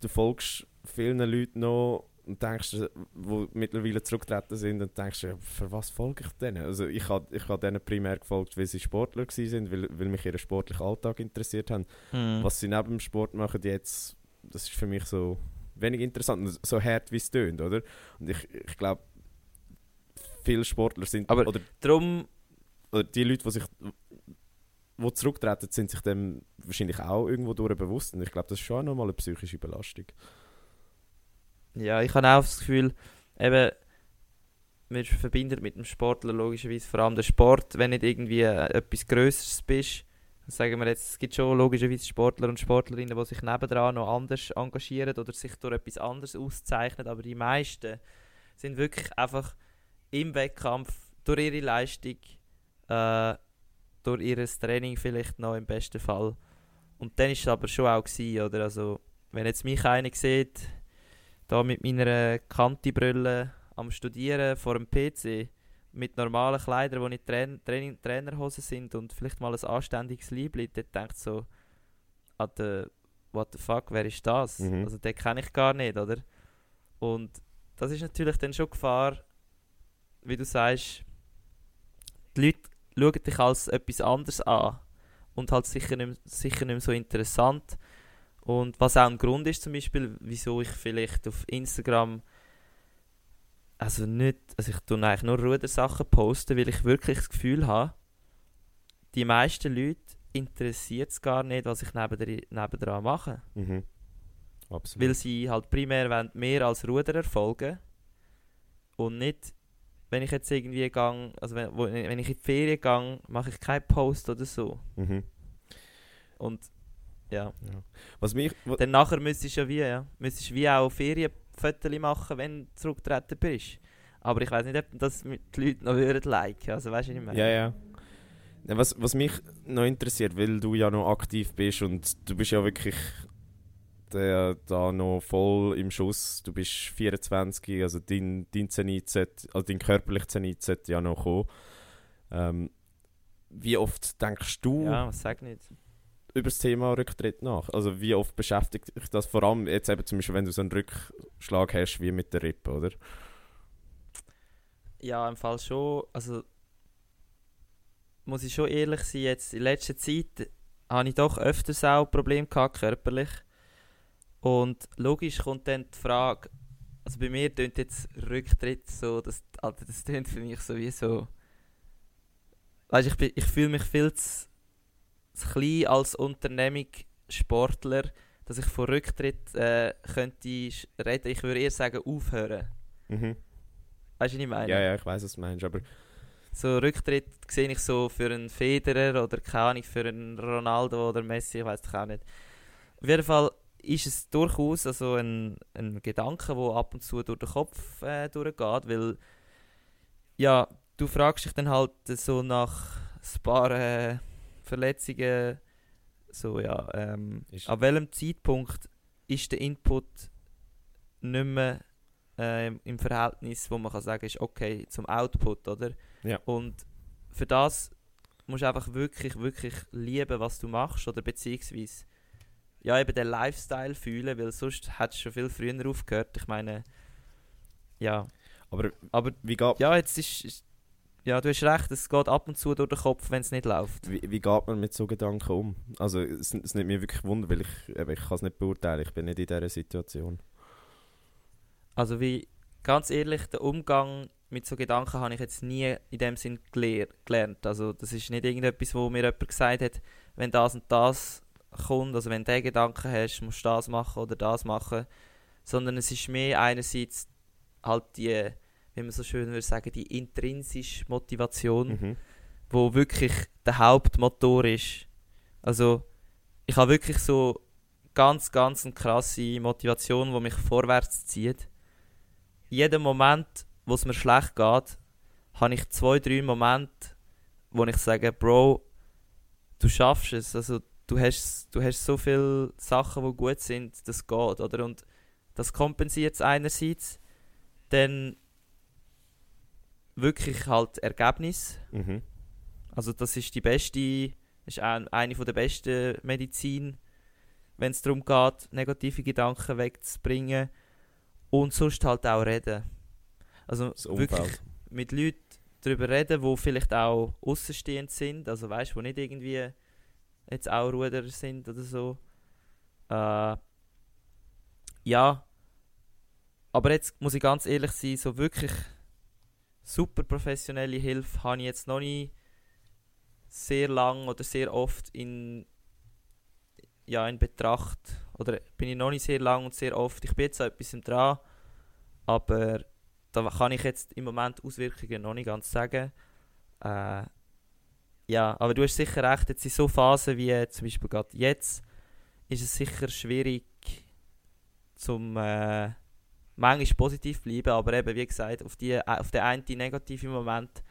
Du folgst vielen Leuten noch, und denkst, du, wo mittlerweile zurückgetreten sind, und denkst du, für was folge ich denen? Also ich habe ich hab denen primär gefolgt, weil sie Sportler waren, weil, weil mich ihren sportlichen Alltag interessiert haben. Mhm. Was sie neben dem Sport machen jetzt, das ist für mich so wenig interessant, so hart wie es tönt, oder? Und ich, ich glaube, viele Sportler sind, Aber- oder, Darum, oder die Leute, die sich wo zurücktreten, sind sich dem wahrscheinlich auch irgendwo durch bewusst. Und ich glaube, das ist schon nochmal eine psychische Belastung. ja, ich habe auch das Gefühl, eben, man verbindet mit dem Sportler logischerweise vor allem den Sport, wenn nicht irgendwie äh, etwas Größeres bist. Sagen wir jetzt, es gibt schon logischerweise Sportler und Sportlerinnen, die sich nebendran noch anders engagieren oder sich durch etwas anderes auszeichnen, aber die meisten sind wirklich einfach im Wettkampf durch ihre Leistung, äh, durch ihr Training vielleicht noch im besten Fall. Und dann ist es aber schon auch gewesen, oder? Also, wenn jetzt mich einer sieht, da mit meiner Kantibrille am Studieren vor dem PC, mit normalen Kleidern, die nicht Train Training Trainerhosen sind und vielleicht mal ein anständiges Liebling, der denkt so, ah, der, what the fuck, wer ist das? Mhm. Also den kenne ich gar nicht, oder? Und das ist natürlich dann schon Gefahr, wie du sagst, die Leute schauen dich als etwas anderes an und halt sicher nicht, mehr- sicher nicht mehr so interessant. Und was auch ein Grund ist, zum Beispiel, wieso ich vielleicht auf Instagram also nicht, also ich tue eigentlich nur Rudersachen posten, weil ich wirklich das Gefühl habe, die meisten Leute interessiert es gar nicht, was ich nebendran, nebendran mache. Mhm. Absolut. Weil sie halt primär wollen mehr als Ruder erfolgen und nicht, wenn ich jetzt irgendwie gang, also wenn, wo, wenn ich in die Ferien gehe, mache ich keinen Post oder so. Mhm. Und ja, Was mich, wa- dann nachher müsstest du ja wie, ja, müsstest wie auch Ferienfotos machen, wenn du zurückgetreten bist. Aber ich weiß nicht, ob das die Leute noch würden liken. Also weißt du, was ich meine? Ja, ja. Was, was mich noch interessiert, weil du ja noch aktiv bist und du bist ja wirklich der, da noch voll im Schuss. Du bist 24, also dein, dein Zenit, also dein körperlicher Zenit sollte ja noch kommen. Ähm, wie oft denkst du Ja, sag nicht. Über das Thema Rücktritt nach? Also wie oft beschäftigt dich das vor allem jetzt eben zum Beispiel, wenn du so einen Rückschlag hast wie mit der Rippe, oder? Ja, im Fall schon. Also muss ich schon ehrlich sein, jetzt in letzter Zeit habe ich doch öfters auch Probleme gehabt, körperlich. Und logisch kommt dann die Frage, also bei mir tönt jetzt Rücktritt so, das, Alter, das tönt für mich sowieso. Weißt ich, bin- ich fühle mich viel zu, zu klein als Unternehmung Sportler, dass ich von Rücktritt äh, könnte reden. Ich würde eher sagen, aufhören. Mhm. Weißt du, was ich meine? Ja, ja, ich weiß, was du meinst, aber So Rücktritt sehe ich so für einen Federer oder keine Ahnung, für einen Ronaldo oder Messi, ich weiß es auch nicht. Auf jeden Fall ist es durchaus also ein, ein Gedanke, der ab und zu durch den Kopf äh, durchgeht, weil ja, du fragst dich dann halt so nach ein paar äh, Verletzungen, so ja, ähm, ab welchem Zeitpunkt ist der Input nicht mehr äh, im Verhältnis, wo man kann sagen, ist okay zum Output, oder? Ja. Und für das musst du einfach wirklich, wirklich lieben, was du machst, oder beziehungsweise ja, eben den Lifestyle fühlen, weil sonst hättest du schon viel früher aufgehört. Ich meine, ja, aber aber wie geht, ja, jetzt ist, ist ja, du hast recht, es geht ab und zu durch den Kopf, wenn es nicht läuft. Wie, wie geht man mit so Gedanken um? Also es, es nimmt mich wirklich Wunder, weil ich, eben, ich kann es nicht beurteilen, ich bin nicht in dieser Situation. Also wie, ganz ehrlich, der Umgang mit so Gedanken habe ich jetzt nie in dem Sinn gelehr gelernt. Also das ist nicht irgendetwas, wo mir jemand gesagt hat, wenn das und das kommt, also wenn du den Gedanken hast, musst du das machen oder das machen. Sondern es ist mehr einerseits halt die, wie man so schön würde sagen, die intrinsische Motivation Mhm. wo wirklich der Hauptmotor ist. Also ich habe wirklich so ganz, ganz eine krasse Motivation, die mich vorwärts zieht. Jeden Moment, wo es mir schlecht geht, habe ich zwei, drei Momente, wo ich sage, Bro, du schaffst es. Also du hast, du hast so viele Sachen, die gut sind, das geht, oder? Und das kompensiert es einerseits, dann wirklich halt Ergebnis. Mhm. Also das ist die beste, ist ein, eine von der besten Medizin, wenn es darum geht, negative Gedanken wegzubringen. Und sonst halt auch reden. Also wirklich mit Leuten darüber reden, die vielleicht auch außenstehend sind, also weißt du, die nicht irgendwie jetzt auch Ruder sind oder so. Äh, ja. Aber jetzt muss ich ganz ehrlich sein, so wirklich super professionelle Hilfe habe ich jetzt noch nie sehr lang oder sehr oft in, ja, in Betracht. Oder bin ich noch nicht sehr lang und sehr oft. Ich bin jetzt an etwas dran, aber da kann ich jetzt im Moment Auswirkungen noch nicht ganz sagen. Äh, ja, aber du hast sicher recht, jetzt in so Phasen wie zum Beispiel gerade jetzt, ist es sicher schwierig, zum äh, manchmal positiv bleiben, aber eben, wie gesagt, auf, die, äh, auf den einen negativen Moment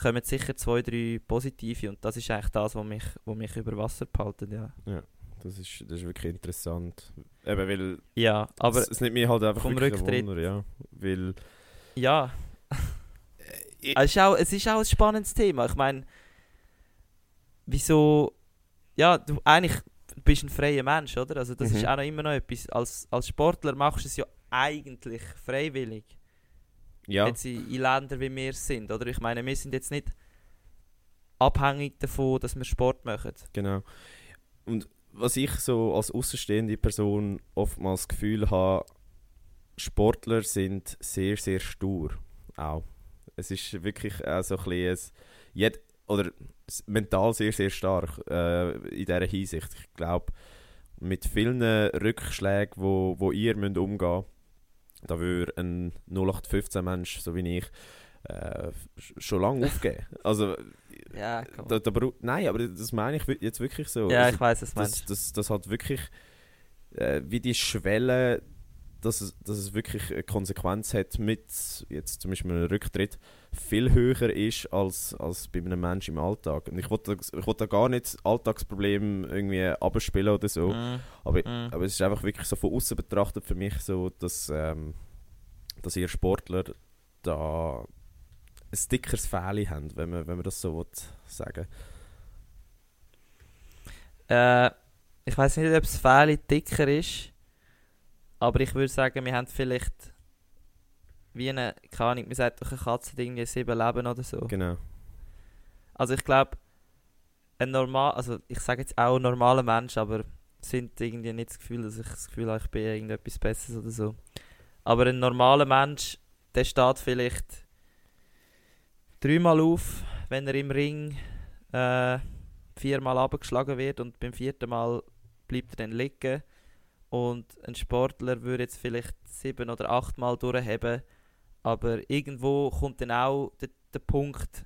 kommen sicher zwei, drei positive und das ist eigentlich das, was mich, was mich über Wasser behalten, ja. Das ist, das ist wirklich interessant. Eben, weil Ja, aber es, es nimmt mich halt einfach vom wirklich Rücktritt- Wunder, ja. Weil ja, es ist, auch, es ist auch ein spannendes Thema. Ich meine, wieso, ja, du eigentlich bist ein freier Mensch, oder? Also das Mhm. ist auch noch immer noch etwas. Als, als Sportler machst du es ja eigentlich freiwillig. ja, Jetzt in, in Ländern wie wir sind, oder? Ich meine, wir sind jetzt nicht abhängig davon, dass wir Sport machen. genau. Und was ich so als außenstehende Person oftmals das Gefühl habe, Sportler sind sehr, sehr stur. Auch. Es ist wirklich auch so ein bisschen, jed, oder mental sehr, sehr stark äh, in dieser Hinsicht. Ich glaube, mit vielen Rückschlägen, wo, wo ihr müsst umgehen müsst, da würde ein 0815-Mensch, so wie ich, äh, sch- schon lange aufgeben. Also, Ja, komm. da, da, nein, aber das meine ich jetzt wirklich so. ja, Also, ich weiß, was du das, meinst. das, das hat wirklich äh, wie die Schwelle, dass es, dass es wirklich eine Konsequenz hat mit jetzt zum Beispiel einem Rücktritt, viel höher ist als, als bei einem Menschen im Alltag. Und ich wollte da- ich wollte da gar nicht das Alltagsproblem irgendwie abspielen oder so, Mm, aber, mm. aber es ist einfach wirklich so von außen betrachtet für mich so, dass, ähm, dass ihr Sportler da ein dickeres Fähli haben, wenn man, wenn man das so will sagen Äh, ich weiß nicht, ob es Fähli dicker ist, aber ich würde sagen, wir haben vielleicht wie eine, keine Ahnung, man sagt doch, eine Katze hat irgendwie sieben Leben oder so. Genau. Also ich glaube, ein normal, also ich sage jetzt auch ein normaler Mensch, aber sind irgendwie nicht das Gefühl, dass ich das Gefühl habe, ich bin irgendetwas Besseres oder so. Aber ein normaler Mensch, der steht vielleicht dreimal auf, wenn er im Ring äh, viermal abgeschlagen wird und beim vierten Mal bleibt er dann liegen. Und ein Sportler würde jetzt vielleicht sieben oder achtmal durchheben, aber irgendwo kommt dann auch der, der Punkt,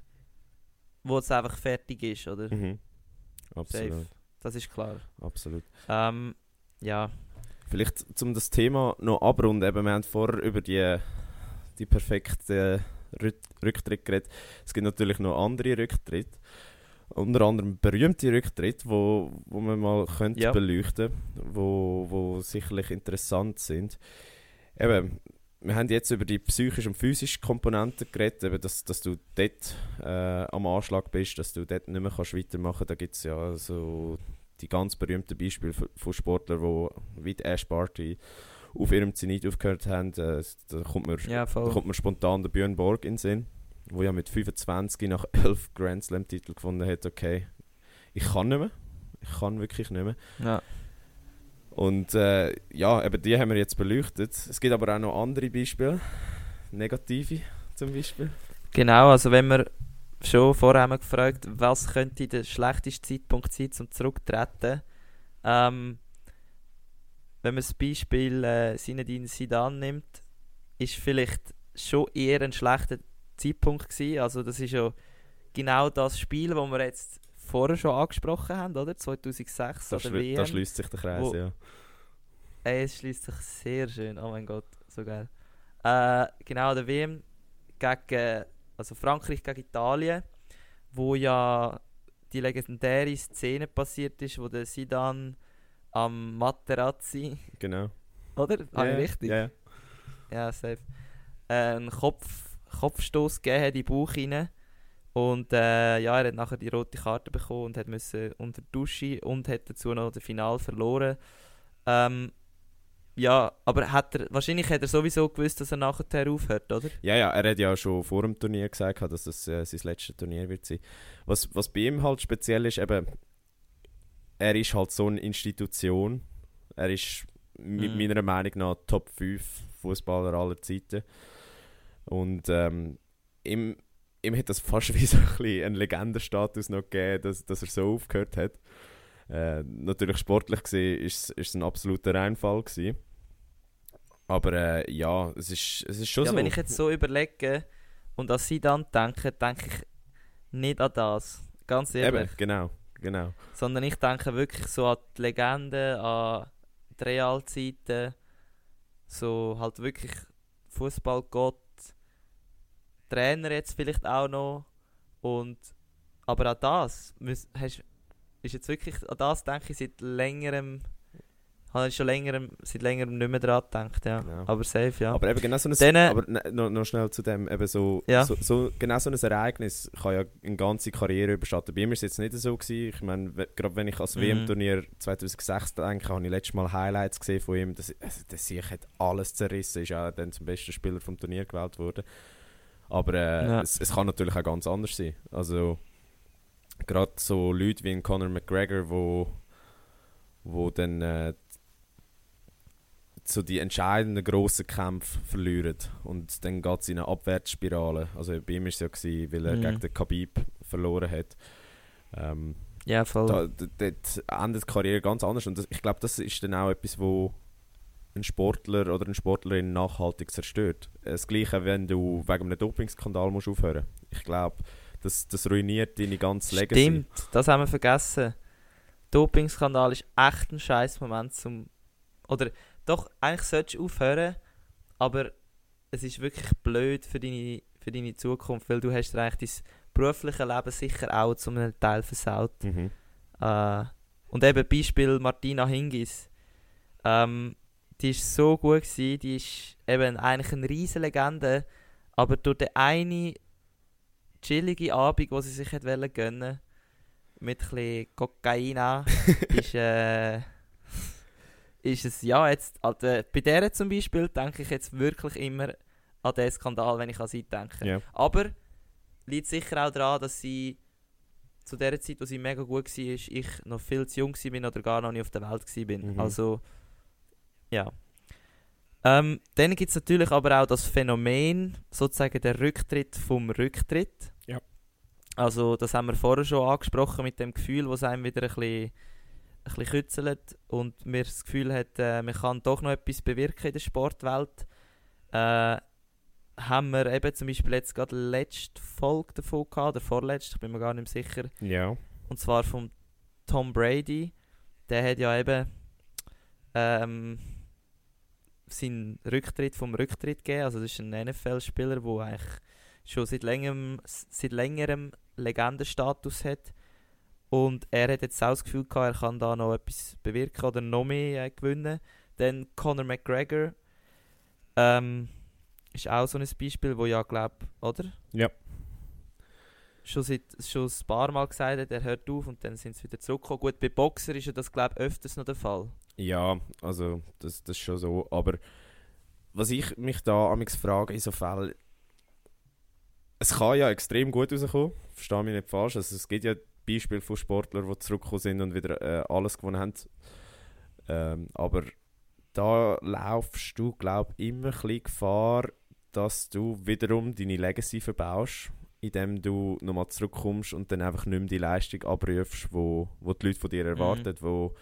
wo es einfach fertig ist, oder? Mhm. Absolut. Das ist klar. Absolut. Ähm, ja. Vielleicht um das Thema noch abrunden, eben, wir haben vorher über die, die perfekten Rück Rücktritte geredet. Es gibt natürlich noch andere Rücktritte. Unter anderem berühmte Rücktritte, wo, wo man mal könnte Ja. beleuchten wo, wo sicherlich interessant sind. Eben, wir haben jetzt über die psychische und physische Komponente geredet, eben, dass, dass du dort äh, am Anschlag bist, dass du dort nicht mehr kannst weitermachen kannst. Da gibt es ja so die ganz berühmten Beispiele von Sportlern, die wie die Ash Barty auf ihrem Zenit aufgehört haben. Äh, da, kommt mir, Ja, da kommt mir spontan der Björn Borg in den Sinn, der ja mit 25 nach 11 Grand Slam-Titel gefunden hat, okay, ich kann nicht mehr. Ich kann wirklich nicht mehr. Ja. Und äh, ja, eben die haben wir jetzt beleuchtet. Es gibt aber auch noch andere Beispiele. Negative zum Beispiel. Genau, also wenn wir schon vorher haben gefragt, was könnte der schlechteste Zeitpunkt sein, zum zurücktreten. Ähm, wenn man das Beispiel äh, Zinedine Zidane nimmt, ist vielleicht schon eher ein schlechter Zeitpunkt gewesen. Also das ist ja genau das Spiel, das wir jetzt vorher schon angesprochen haben, oder? 2006 Da, oder WM. da schließt sich der Kreis, Wo- ja. Ey, es schließt sich sehr schön. Oh mein Gott, so geil. Äh, genau, der WM gegen, also Frankreich gegen Italien, wo ja die legendäre Szene passiert ist, wo der Sidan am Materazzi, Genau. oder? Ah, ja, richtig? Ja, ja. Ja, safe. Äh, einen Kopf, Kopfstoß gegeben in den Bauch rein. Und äh, ja, er hat nachher die rote Karte bekommen und hat müssen unter die Dusche und hat dazu noch das Final verloren. Ähm, ja, aber hat er, wahrscheinlich hat er sowieso gewusst, dass er nachher aufhört, oder? Ja, ja, er hat ja schon vor dem Turnier gesagt, dass das äh, sein letztes Turnier wird sein. Was, was bei ihm halt speziell ist, eben, er ist halt so eine Institution. Er ist mit Mhm. meiner Meinung nach Top 5 Fußballer aller Zeiten. Und ähm, ihm, ihm hat das fast wie so ein bisschen einen Legendenstatus noch gegeben, dass, dass er so aufgehört hat. Äh, natürlich sportlich gesehen ist es ein absoluter Reinfall gewesen. Aber äh, ja, es ist, es ist schon Ja, so. wenn ich jetzt so überlege und an sie dann denke, denke ich nicht an das. Ganz ehrlich. Eben, genau, genau. Sondern ich denke wirklich so an die Legenden, an die Realzeiten. So halt wirklich Fußballgott. Trainer jetzt vielleicht auch noch. Und, aber an das müß, hast, ist jetzt wirklich, an das denke ich seit längerem, habe ich schon längerem, seit längerem nicht mehr dran gedacht, ja. Genau. Aber safe, ja. Aber eben genau so ein, Denen- aber ne, noch, noch schnell zu dem, eben so, Ja. so, so, genau so ein Ereignis kann ja eine ganze Karriere überschatten. Bei ihm war es jetzt nicht so. Gewesen. Ich meine, gerade wenn ich ans Mhm. WM-Turnier 2006 denke, habe ich letztes Mal Highlights gesehen von ihm. Das, also, der Sieg hat alles zerrissen, ist auch dann zum besten Spieler vom Turnier gewählt worden. Aber äh, Ja. es, es kann natürlich auch ganz anders sein. Also, gerade so Leute wie ein Conor McGregor, wo, wo dann äh, so die entscheidenden grossen Kämpfe verlieren und dann geht es in eine Abwärtsspirale. Also bei ihm war es ja, gewesen, weil er Mhm. gegen den Khabib verloren hat. Ähm, ja, voll. da, dort endet die Karriere ganz anders und das, ich glaube, das ist dann auch etwas, wo ein Sportler oder eine Sportlerin nachhaltig zerstört. Das Gleiche, wenn du wegen einem Dopingskandal musst aufhören. Ich glaube, das, das ruiniert deine ganze Legacy. Stimmt, das haben wir vergessen. Dopingskandal ist echt ein scheiß Moment zum. Oder doch, eigentlich solltest du aufhören, aber es ist wirklich blöd für deine, für deine Zukunft, weil du hast eigentlich dein berufliches Leben sicher auch zu einem Teil versaut. Mhm. Äh, und eben Beispiel Martina Hingis. Ähm, die ist so gut gewesen, die ist eben eigentlich eine riesige Legende, aber durch den eine chillige Abend, wo sie sich hat wollen gönnen mit ein bisschen Kokain, ist, äh, ist es ja jetzt, also, bei der zum Beispiel denke ich jetzt wirklich immer an den Skandal, wenn ich an sie denke. Ja. Aber liegt sicher auch daran, dass sie zu der Zeit, wo sie mega gut war, ich noch viel zu jung war oder gar noch nicht auf der Welt war. Mhm. Also, ja. Ähm, dann gibt es natürlich aber auch das Phänomen, sozusagen der Rücktritt vom Rücktritt. Ja. Also, das haben wir vorher schon angesprochen mit dem Gefühl, was einem wieder ein bisschen, ein bisschen kützelt und man das Gefühl hat, äh, man kann doch noch etwas bewirken in der Sportwelt. Äh, haben wir eben zum Beispiel jetzt gerade letzte Folge davon gehabt, oder vorletzte, ich bin mir gar nicht mehr sicher. Ja. Und zwar von Tom Brady. Der hat ja eben ähm, seinen Rücktritt vom Rücktritt gegeben. Also das ist ein NFL-Spieler, der eigentlich schon seit längerem, seit längerem Legendenstatus hat. Und er hat jetzt auch das Gefühl gehabt, er kann da noch etwas bewirken oder noch mehr äh, gewinnen. Dann Conor McGregor ähm, ist auch so ein Beispiel, wo ja glaubt, oder? Ja. Schon, seit, schon ein paar Mal gesagt hat, er hört auf und dann sind sie wieder zurückgekommen. Gut, bei Boxer ist ja das glaube ich öfters noch der Fall. Ja, also das, das ist schon so. Aber was ich mich da amigs frage in so Fällen, es kann ja extrem gut rauskommen, verstehe mich nicht falsch. Also es gibt ja Beispiele von Sportlern, die zurückgekommen sind und wieder äh, alles gewonnen haben. Ähm, aber da laufst du, glaube ich, immer ein bisschen Gefahr, dass du wiederum deine Legacy verbaust, indem du nochmal zurückkommst und dann einfach nicht mehr die Leistung abrufst, wo, wo die Leute von dir erwarten, wo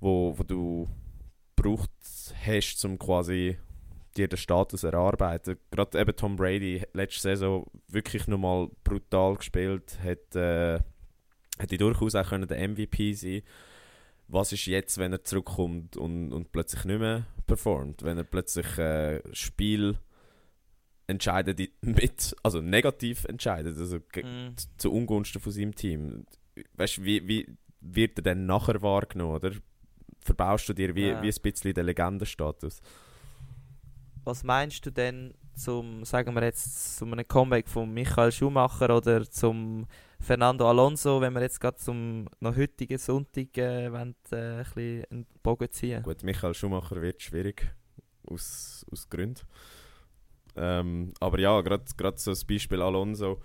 wo, wo du braucht hast, um quasi dir den Status zu erarbeiten. Gerade eben Tom Brady hat letzte Saison wirklich nochmal brutal gespielt, hat, äh, hätte durchaus auch können der MVP sein Was ist jetzt, wenn er zurückkommt und, und plötzlich nicht mehr performt? Wenn er plötzlich äh, Spiel entscheidet mit, also negativ entscheidet, also Mhm. zu- Ungunsten von seinem Team. Weißt du, wie, wie wird er dann nachher wahrgenommen, oder? Verbaust du dir wie, Ja. wie ein bisschen den Legendenstatus? Was meinst du denn, zum, sagen wir jetzt, zum einem Comeback von Michael Schumacher oder zum Fernando Alonso, wenn wir jetzt gerade zum noch heutigen Sonntag äh, wollen, äh, ein bisschen einen Bogen ziehen. Gut, Michael Schumacher wird schwierig, aus, aus Gründen. Ähm, aber ja, gerade so das Beispiel Alonso,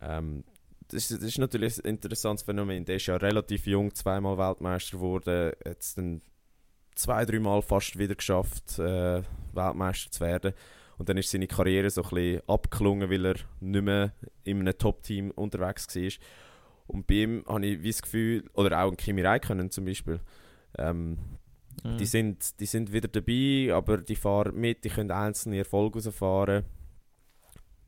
ähm, das, das, ist natürlich ein interessantes Phänomen. Der ist ja relativ jung, zweimal Weltmeister geworden, jetzt dann zwei, dreimal fast wieder geschafft, äh, Weltmeister zu werden. Und dann ist seine Karriere so ein bisschen abgeklungen, weil er nicht mehr in einem Top-Team unterwegs war. Und bei ihm habe ich wie das Gefühl, oder auch in Kimi Räikkönen zum Beispiel, ähm, mhm. die, sind, die sind wieder dabei, aber die fahren mit, die können einzelne Erfolge rausfahren.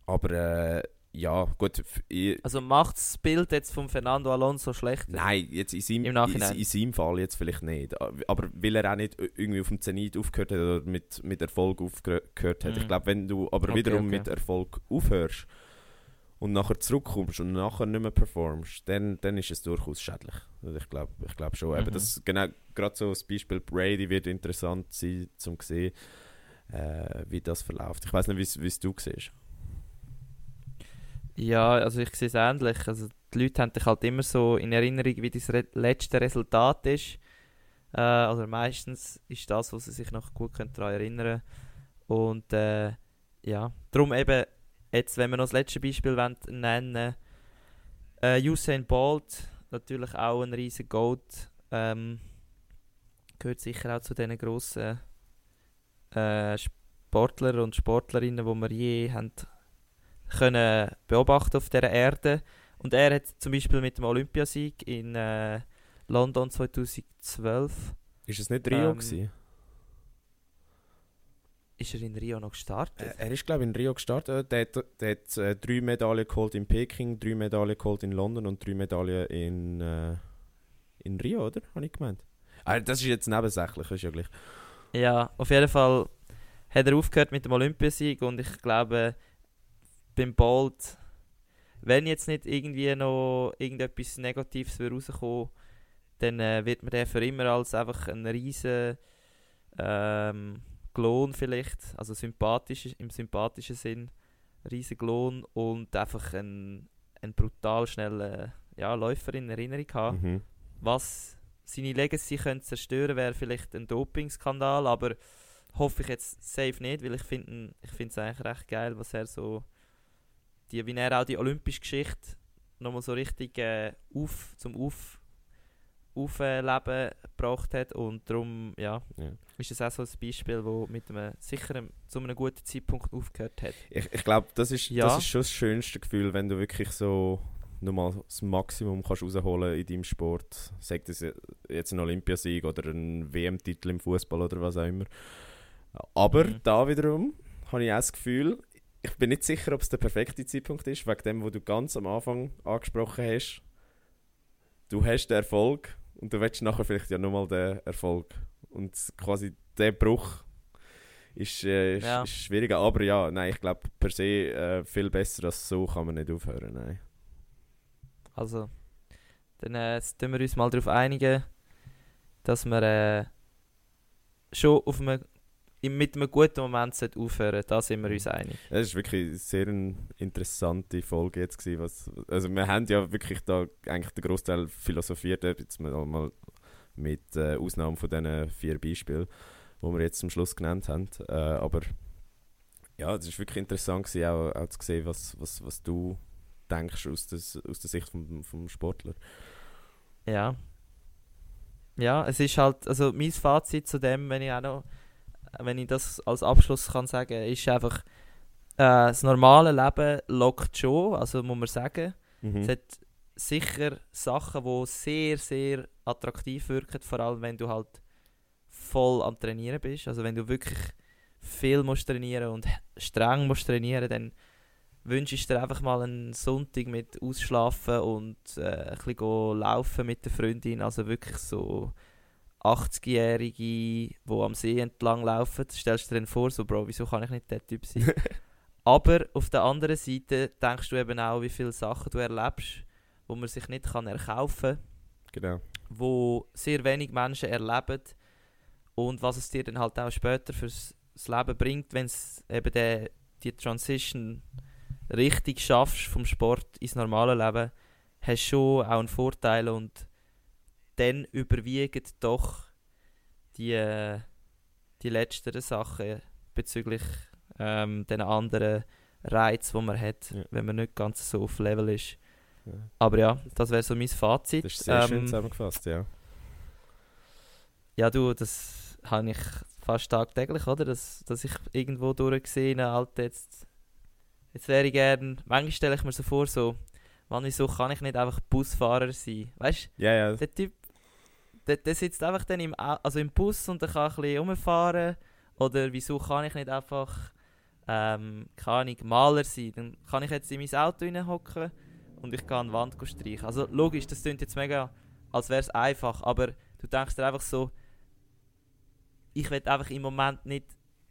Aber äh, ja, gut. Ich, also macht das Bild jetzt von Fernando Alonso schlechter? Nein, jetzt in seinem, in, in, seinem Fall jetzt vielleicht nicht. Aber weil er auch nicht irgendwie auf dem Zenit aufgehört hat oder mit, mit Erfolg aufgehört hat. Mhm. Ich glaube, wenn du aber okay, wiederum okay. mit Erfolg aufhörst und nachher zurückkommst und nachher nicht mehr performst, dann, dann ist es durchaus schädlich. Also ich glaube ich glaub schon. Mhm. Eben das, genau, gerade so das Beispiel Brady wird interessant sein, um zu sehen, äh, wie das verläuft. Ich weiß nicht, wie es du siehst. Ja, also ich sehe es ähnlich. Also die Leute haben dich halt immer so in Erinnerung, wie das Re letzte Resultat ist. Äh, also meistens ist das, was sie sich noch gut daran erinnern Und äh, ja, darum eben, jetzt, wenn wir noch das letzte Beispiel wollen, nennen äh, Usain Bolt, natürlich auch ein riesiger Gold. Ähm, gehört sicher auch zu diesen grossen äh, Sportler und Sportlerinnen, die wir je haben können beobachten auf dieser Erde. Und er hat zum Beispiel mit dem Olympiasieg in äh, London 2012. Ist es nicht Rio? Ähm, gewesen? Ist er in Rio noch gestartet? Äh, er ist, glaube ich, in Rio gestartet. Der, der, der hat äh, drei Medaillen geholt in Peking, drei Medaillen geholt in London und drei Medaillen in, äh, in Rio, oder? Habe ich gemeint. Ah, das ist jetzt nebensächlich, ist ja gleich. Ja, auf jeden Fall hat er aufgehört mit dem Olympiasieg und ich glaube, beim Bolt, wenn jetzt nicht irgendwie noch irgendetwas Negatives rauskommen dann äh, wird man den für immer als einfach ein riesen ähm, Klon vielleicht, also sympathisch, im sympathischen Sinn, riesen Klon und einfach ein, ein brutal schneller ja, Läufer in Erinnerung haben. Mhm. Was seine Legacy könnte zerstören, wäre vielleicht ein Dopingskandal, aber hoffe ich jetzt safe nicht, weil ich finde ich es eigentlich recht geil, was er so die, wie er auch die olympische Geschichte nochmal so richtig äh, auf, zum auf, Aufleben gebracht hat und darum ja, ja. ist das auch so ein Beispiel, das mit einem sicheren, zu einem guten Zeitpunkt aufgehört hat. Ich, ich glaube, das, ist, ja. das ist schon das schönste Gefühl, wenn du wirklich so nochmal das Maximum kannst rausholen in deinem Sport. Sagt es jetzt ein Olympiasieg oder ein WM-Titel im Fußball oder was auch immer. Aber mhm. da wiederum habe ich auch das Gefühl, ich bin nicht sicher, ob es der perfekte Zeitpunkt ist, wegen dem, was du ganz am Anfang angesprochen hast. Du hast den Erfolg und du willst nachher vielleicht ja nochmal den Erfolg. Und quasi der Bruch ist, äh, ja. ist schwieriger. Aber ja, nein, ich glaube per se äh, viel besser als so kann man nicht aufhören. Nein. Also, dann äh, tun wir uns mal darauf einigen, dass wir äh, schon auf einem mit einem guten Moment aufhören Da sind wir uns einig. Es war wirklich eine sehr interessante Folge jetzt. Gewesen, was, also wir haben ja wirklich da eigentlich den Großteil philosophiert, jetzt mal mit äh, Ausnahme von diesen vier Beispielen, die wir jetzt zum Schluss genannt haben. Äh, aber ja, es war wirklich interessant gewesen, auch, auch zu sehen, was, was, was du denkst aus, des, aus der Sicht vom, vom Sportler. Ja. Ja, es ist halt, also mein Fazit zu dem, wenn ich auch noch wenn ich das als Abschluss kann sagen, ist einfach, äh, das normale Leben lockt schon, also muss man sagen. Mhm. Es hat sicher Sachen, die sehr, sehr attraktiv wirken, vor allem wenn du halt voll am Trainieren bist. Also wenn du wirklich viel musst trainieren und streng musst trainieren, dann wünsche ich dir einfach mal einen Sonntag mit Ausschlafen und äh, ein bisschen laufen mit der Freundin. Also wirklich so 80-Jährige, die am See entlang laufen, stellst du dir vor, so, Bro, wieso kann ich nicht der Typ sein? Aber auf der anderen Seite denkst du eben auch, wie viele Sachen du erlebst, wo man sich nicht kann erkaufen kann. Genau. Wo sehr wenig Menschen erleben. Und was es dir dann halt auch später fürs Leben bringt, wenn es eben der, die Transition richtig schaffst vom Sport ins normale Leben, hast du schon auch einen Vorteil und dann überwiegen doch die, die letzteren Sachen bezüglich ähm, den anderen Reiz, die man hat, Ja. wenn man nicht ganz so auf Level ist. Ja. Aber ja, das wäre so mein Fazit. Das ist sehr schön Ähm, zusammengefasst, ja. Ja, du, das habe ich fast tagtäglich, oder? Dass, dass ich irgendwo durchgesehen Alter, jetzt, jetzt wäre ich gern. Manchmal stelle ich mir so vor, so, Mann, wieso kann ich nicht einfach Busfahrer sein? Weißt Ja, ja. du, der Typ, der, der sitzt einfach dann im, also im Bus und der kann ein bisschen rumfahren. Oder wieso kann ich nicht einfach, ähm, keine Ahnung, Maler sein? Dann kann ich jetzt in mein Auto hocken und ich kann eine Wand streichen. Also logisch, das klingt jetzt mega, als wäre es einfach, aber du denkst dir einfach so, ich will einfach im Moment nicht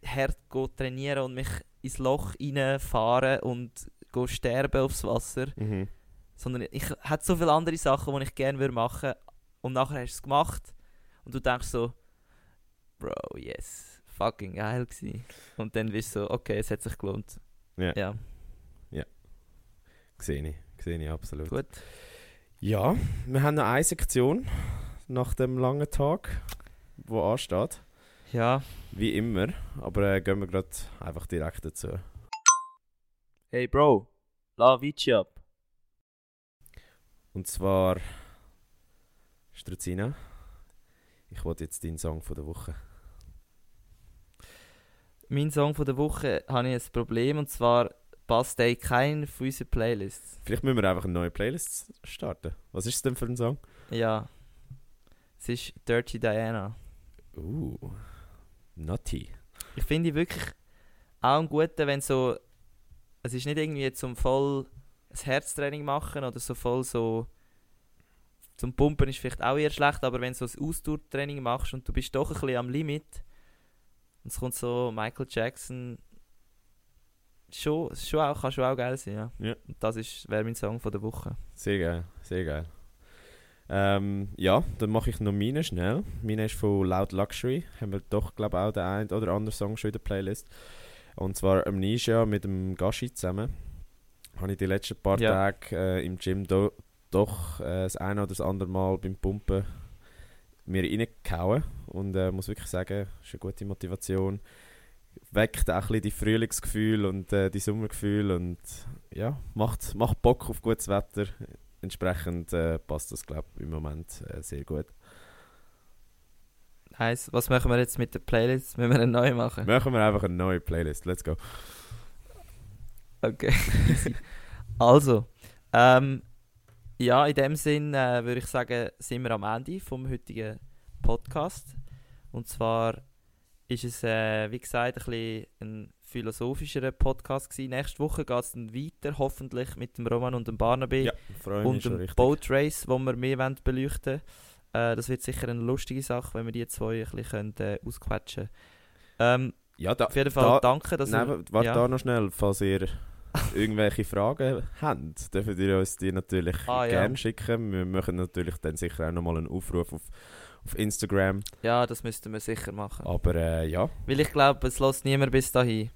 hart go trainieren und mich ins Loch reinfahren und go sterben aufs Wasser, Mhm. sondern ich hätte so viele andere Sachen, die ich gerne würde machen und nachher hast du es gemacht und du denkst so, Bro, yes, fucking geil gewesen. Und dann bist du so, okay, es hat sich gelohnt. Ja. ja Sehe ich, sehe ich absolut. gut. Ja, wir haben noch eine Sektion nach dem langen Tag, wo ansteht. Ja, Wie immer, aber äh, gehen wir gerade einfach direkt dazu. hey Bro, la Vici ab. Und zwar, Struzina, ich wollte jetzt deinen Song von der Woche. Mein Song von der Woche habe ich ein Problem und zwar passt der in keinen von unseren Playlists. Vielleicht müssen wir einfach eine neue Playlist starten. Was ist es denn für ein Song? Ja, es ist Dirty Diana. Uh, Naughty. Ich finde wirklich auch einen guten, wenn so. Es ist nicht irgendwie zum voll ein Herztraining machen oder so voll so. Zum Pumpen ist vielleicht auch eher schlecht, aber wenn du so ein Ausdauertraining machst und du bist doch ein bisschen am Limit und es kommt so Michael Jackson. Schon, schon auch, kann schon auch geil sein, ja. Ja. Und das ist- wäre mein Song von der Woche. Sehr geil, sehr geil. Ähm, ja, dann mache ich noch meine schnell. Meine ist von Loud Luxury. Haben wir doch, glaube ich, auch den einen oder anderen Song schon in der Playlist. Und zwar Amnesia mit dem Gashi zusammen. Habe ich die letzten paar Ja. Tage äh, im Gym do doch äh, das eine oder das andere Mal beim Pumpen mir reingehauen. Und äh, muss wirklich sagen, ist eine gute Motivation. Weckt auch ein bisschen die Frühlingsgefühl und äh, die Sommergefühl und ja, macht, macht Bock auf gutes Wetter. Entsprechend äh, passt das, glaube ich, im Moment äh, sehr gut. Heißt, was machen wir jetzt mit der Playlist? Müssen wir eine neue machen? Machen wir einfach eine neue Playlist. Let's go. Okay. also, ähm, ja, in dem Sinn äh, würde ich sagen, sind wir am Ende vom heutigen Podcast. Und zwar ist es, äh, wie gesagt, ein bisschen ein philosophischerer Podcast gewesen. Nächste Woche geht es dann weiter, hoffentlich mit dem Roman und dem Barnaby Ja, und dem richtig. Boat Race, wo wir mehr wollen beleuchten äh, Das wird sicher eine lustige Sache, wenn wir die zwei ein bisschen können, äh, ausquetschen können. Ähm, Ja, da, auf jeden Fall da- danke, dass Nein, ihr... warte ja. da noch schnell, falls ihr irgendwelche Fragen habt, dürft ihr uns die natürlich Ah, ja. gerne schicken. Wir machen natürlich dann sicher auch nochmal einen Aufruf auf, auf Instagram. Ja, das müssten wir sicher machen. Aber äh, ja. Weil ich glaube, es lässt niemand bis dahin.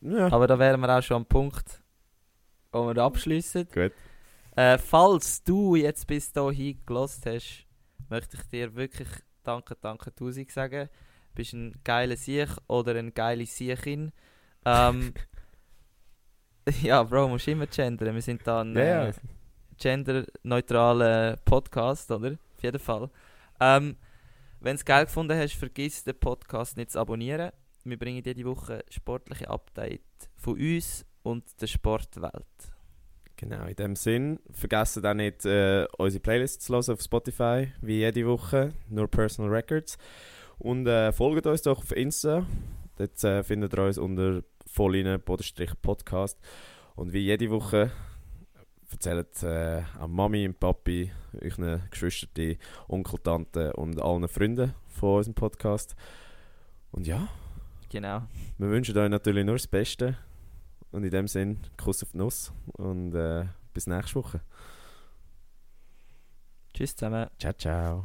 ja. Aber da wären wir auch schon am Punkt, wo wir abschließen. Gut. Äh, falls du jetzt bis dahin gelost hast, möchte ich dir wirklich danke, danke, tausend sagen. Du bist ein geiler Sieg oder eine geile Siechin. Ähm, ja, Bro, musst immer gendern. Wir sind da ein Ja, äh, genderneutraler Podcast, oder? Auf jeden Fall. Ähm, Wenn du es geil gefunden hast, vergiss den Podcast nicht zu abonnieren. Wir bringen jede Woche sportliche Update von uns und der Sportwelt. Genau, in dem Sinn, vergessen auch nicht, äh, unsere Playlist zu hören auf Spotify, wie jede Woche, nur Personal Records. Und äh, folgt uns doch auf Insta. Dort äh, findet ihr uns unter Volline-Podcast. Und wie jede Woche erzählt äh, an Mami und Papi, euren Geschwistern, Onkel, Tante und allen Freunden von unserem Podcast. Und ja, Genau. wir wünschen euch natürlich nur das Beste. Und in dem Sinn, Kuss auf die Nuss und äh, bis nächste Woche. Tschüss zusammen. Ciao, ciao.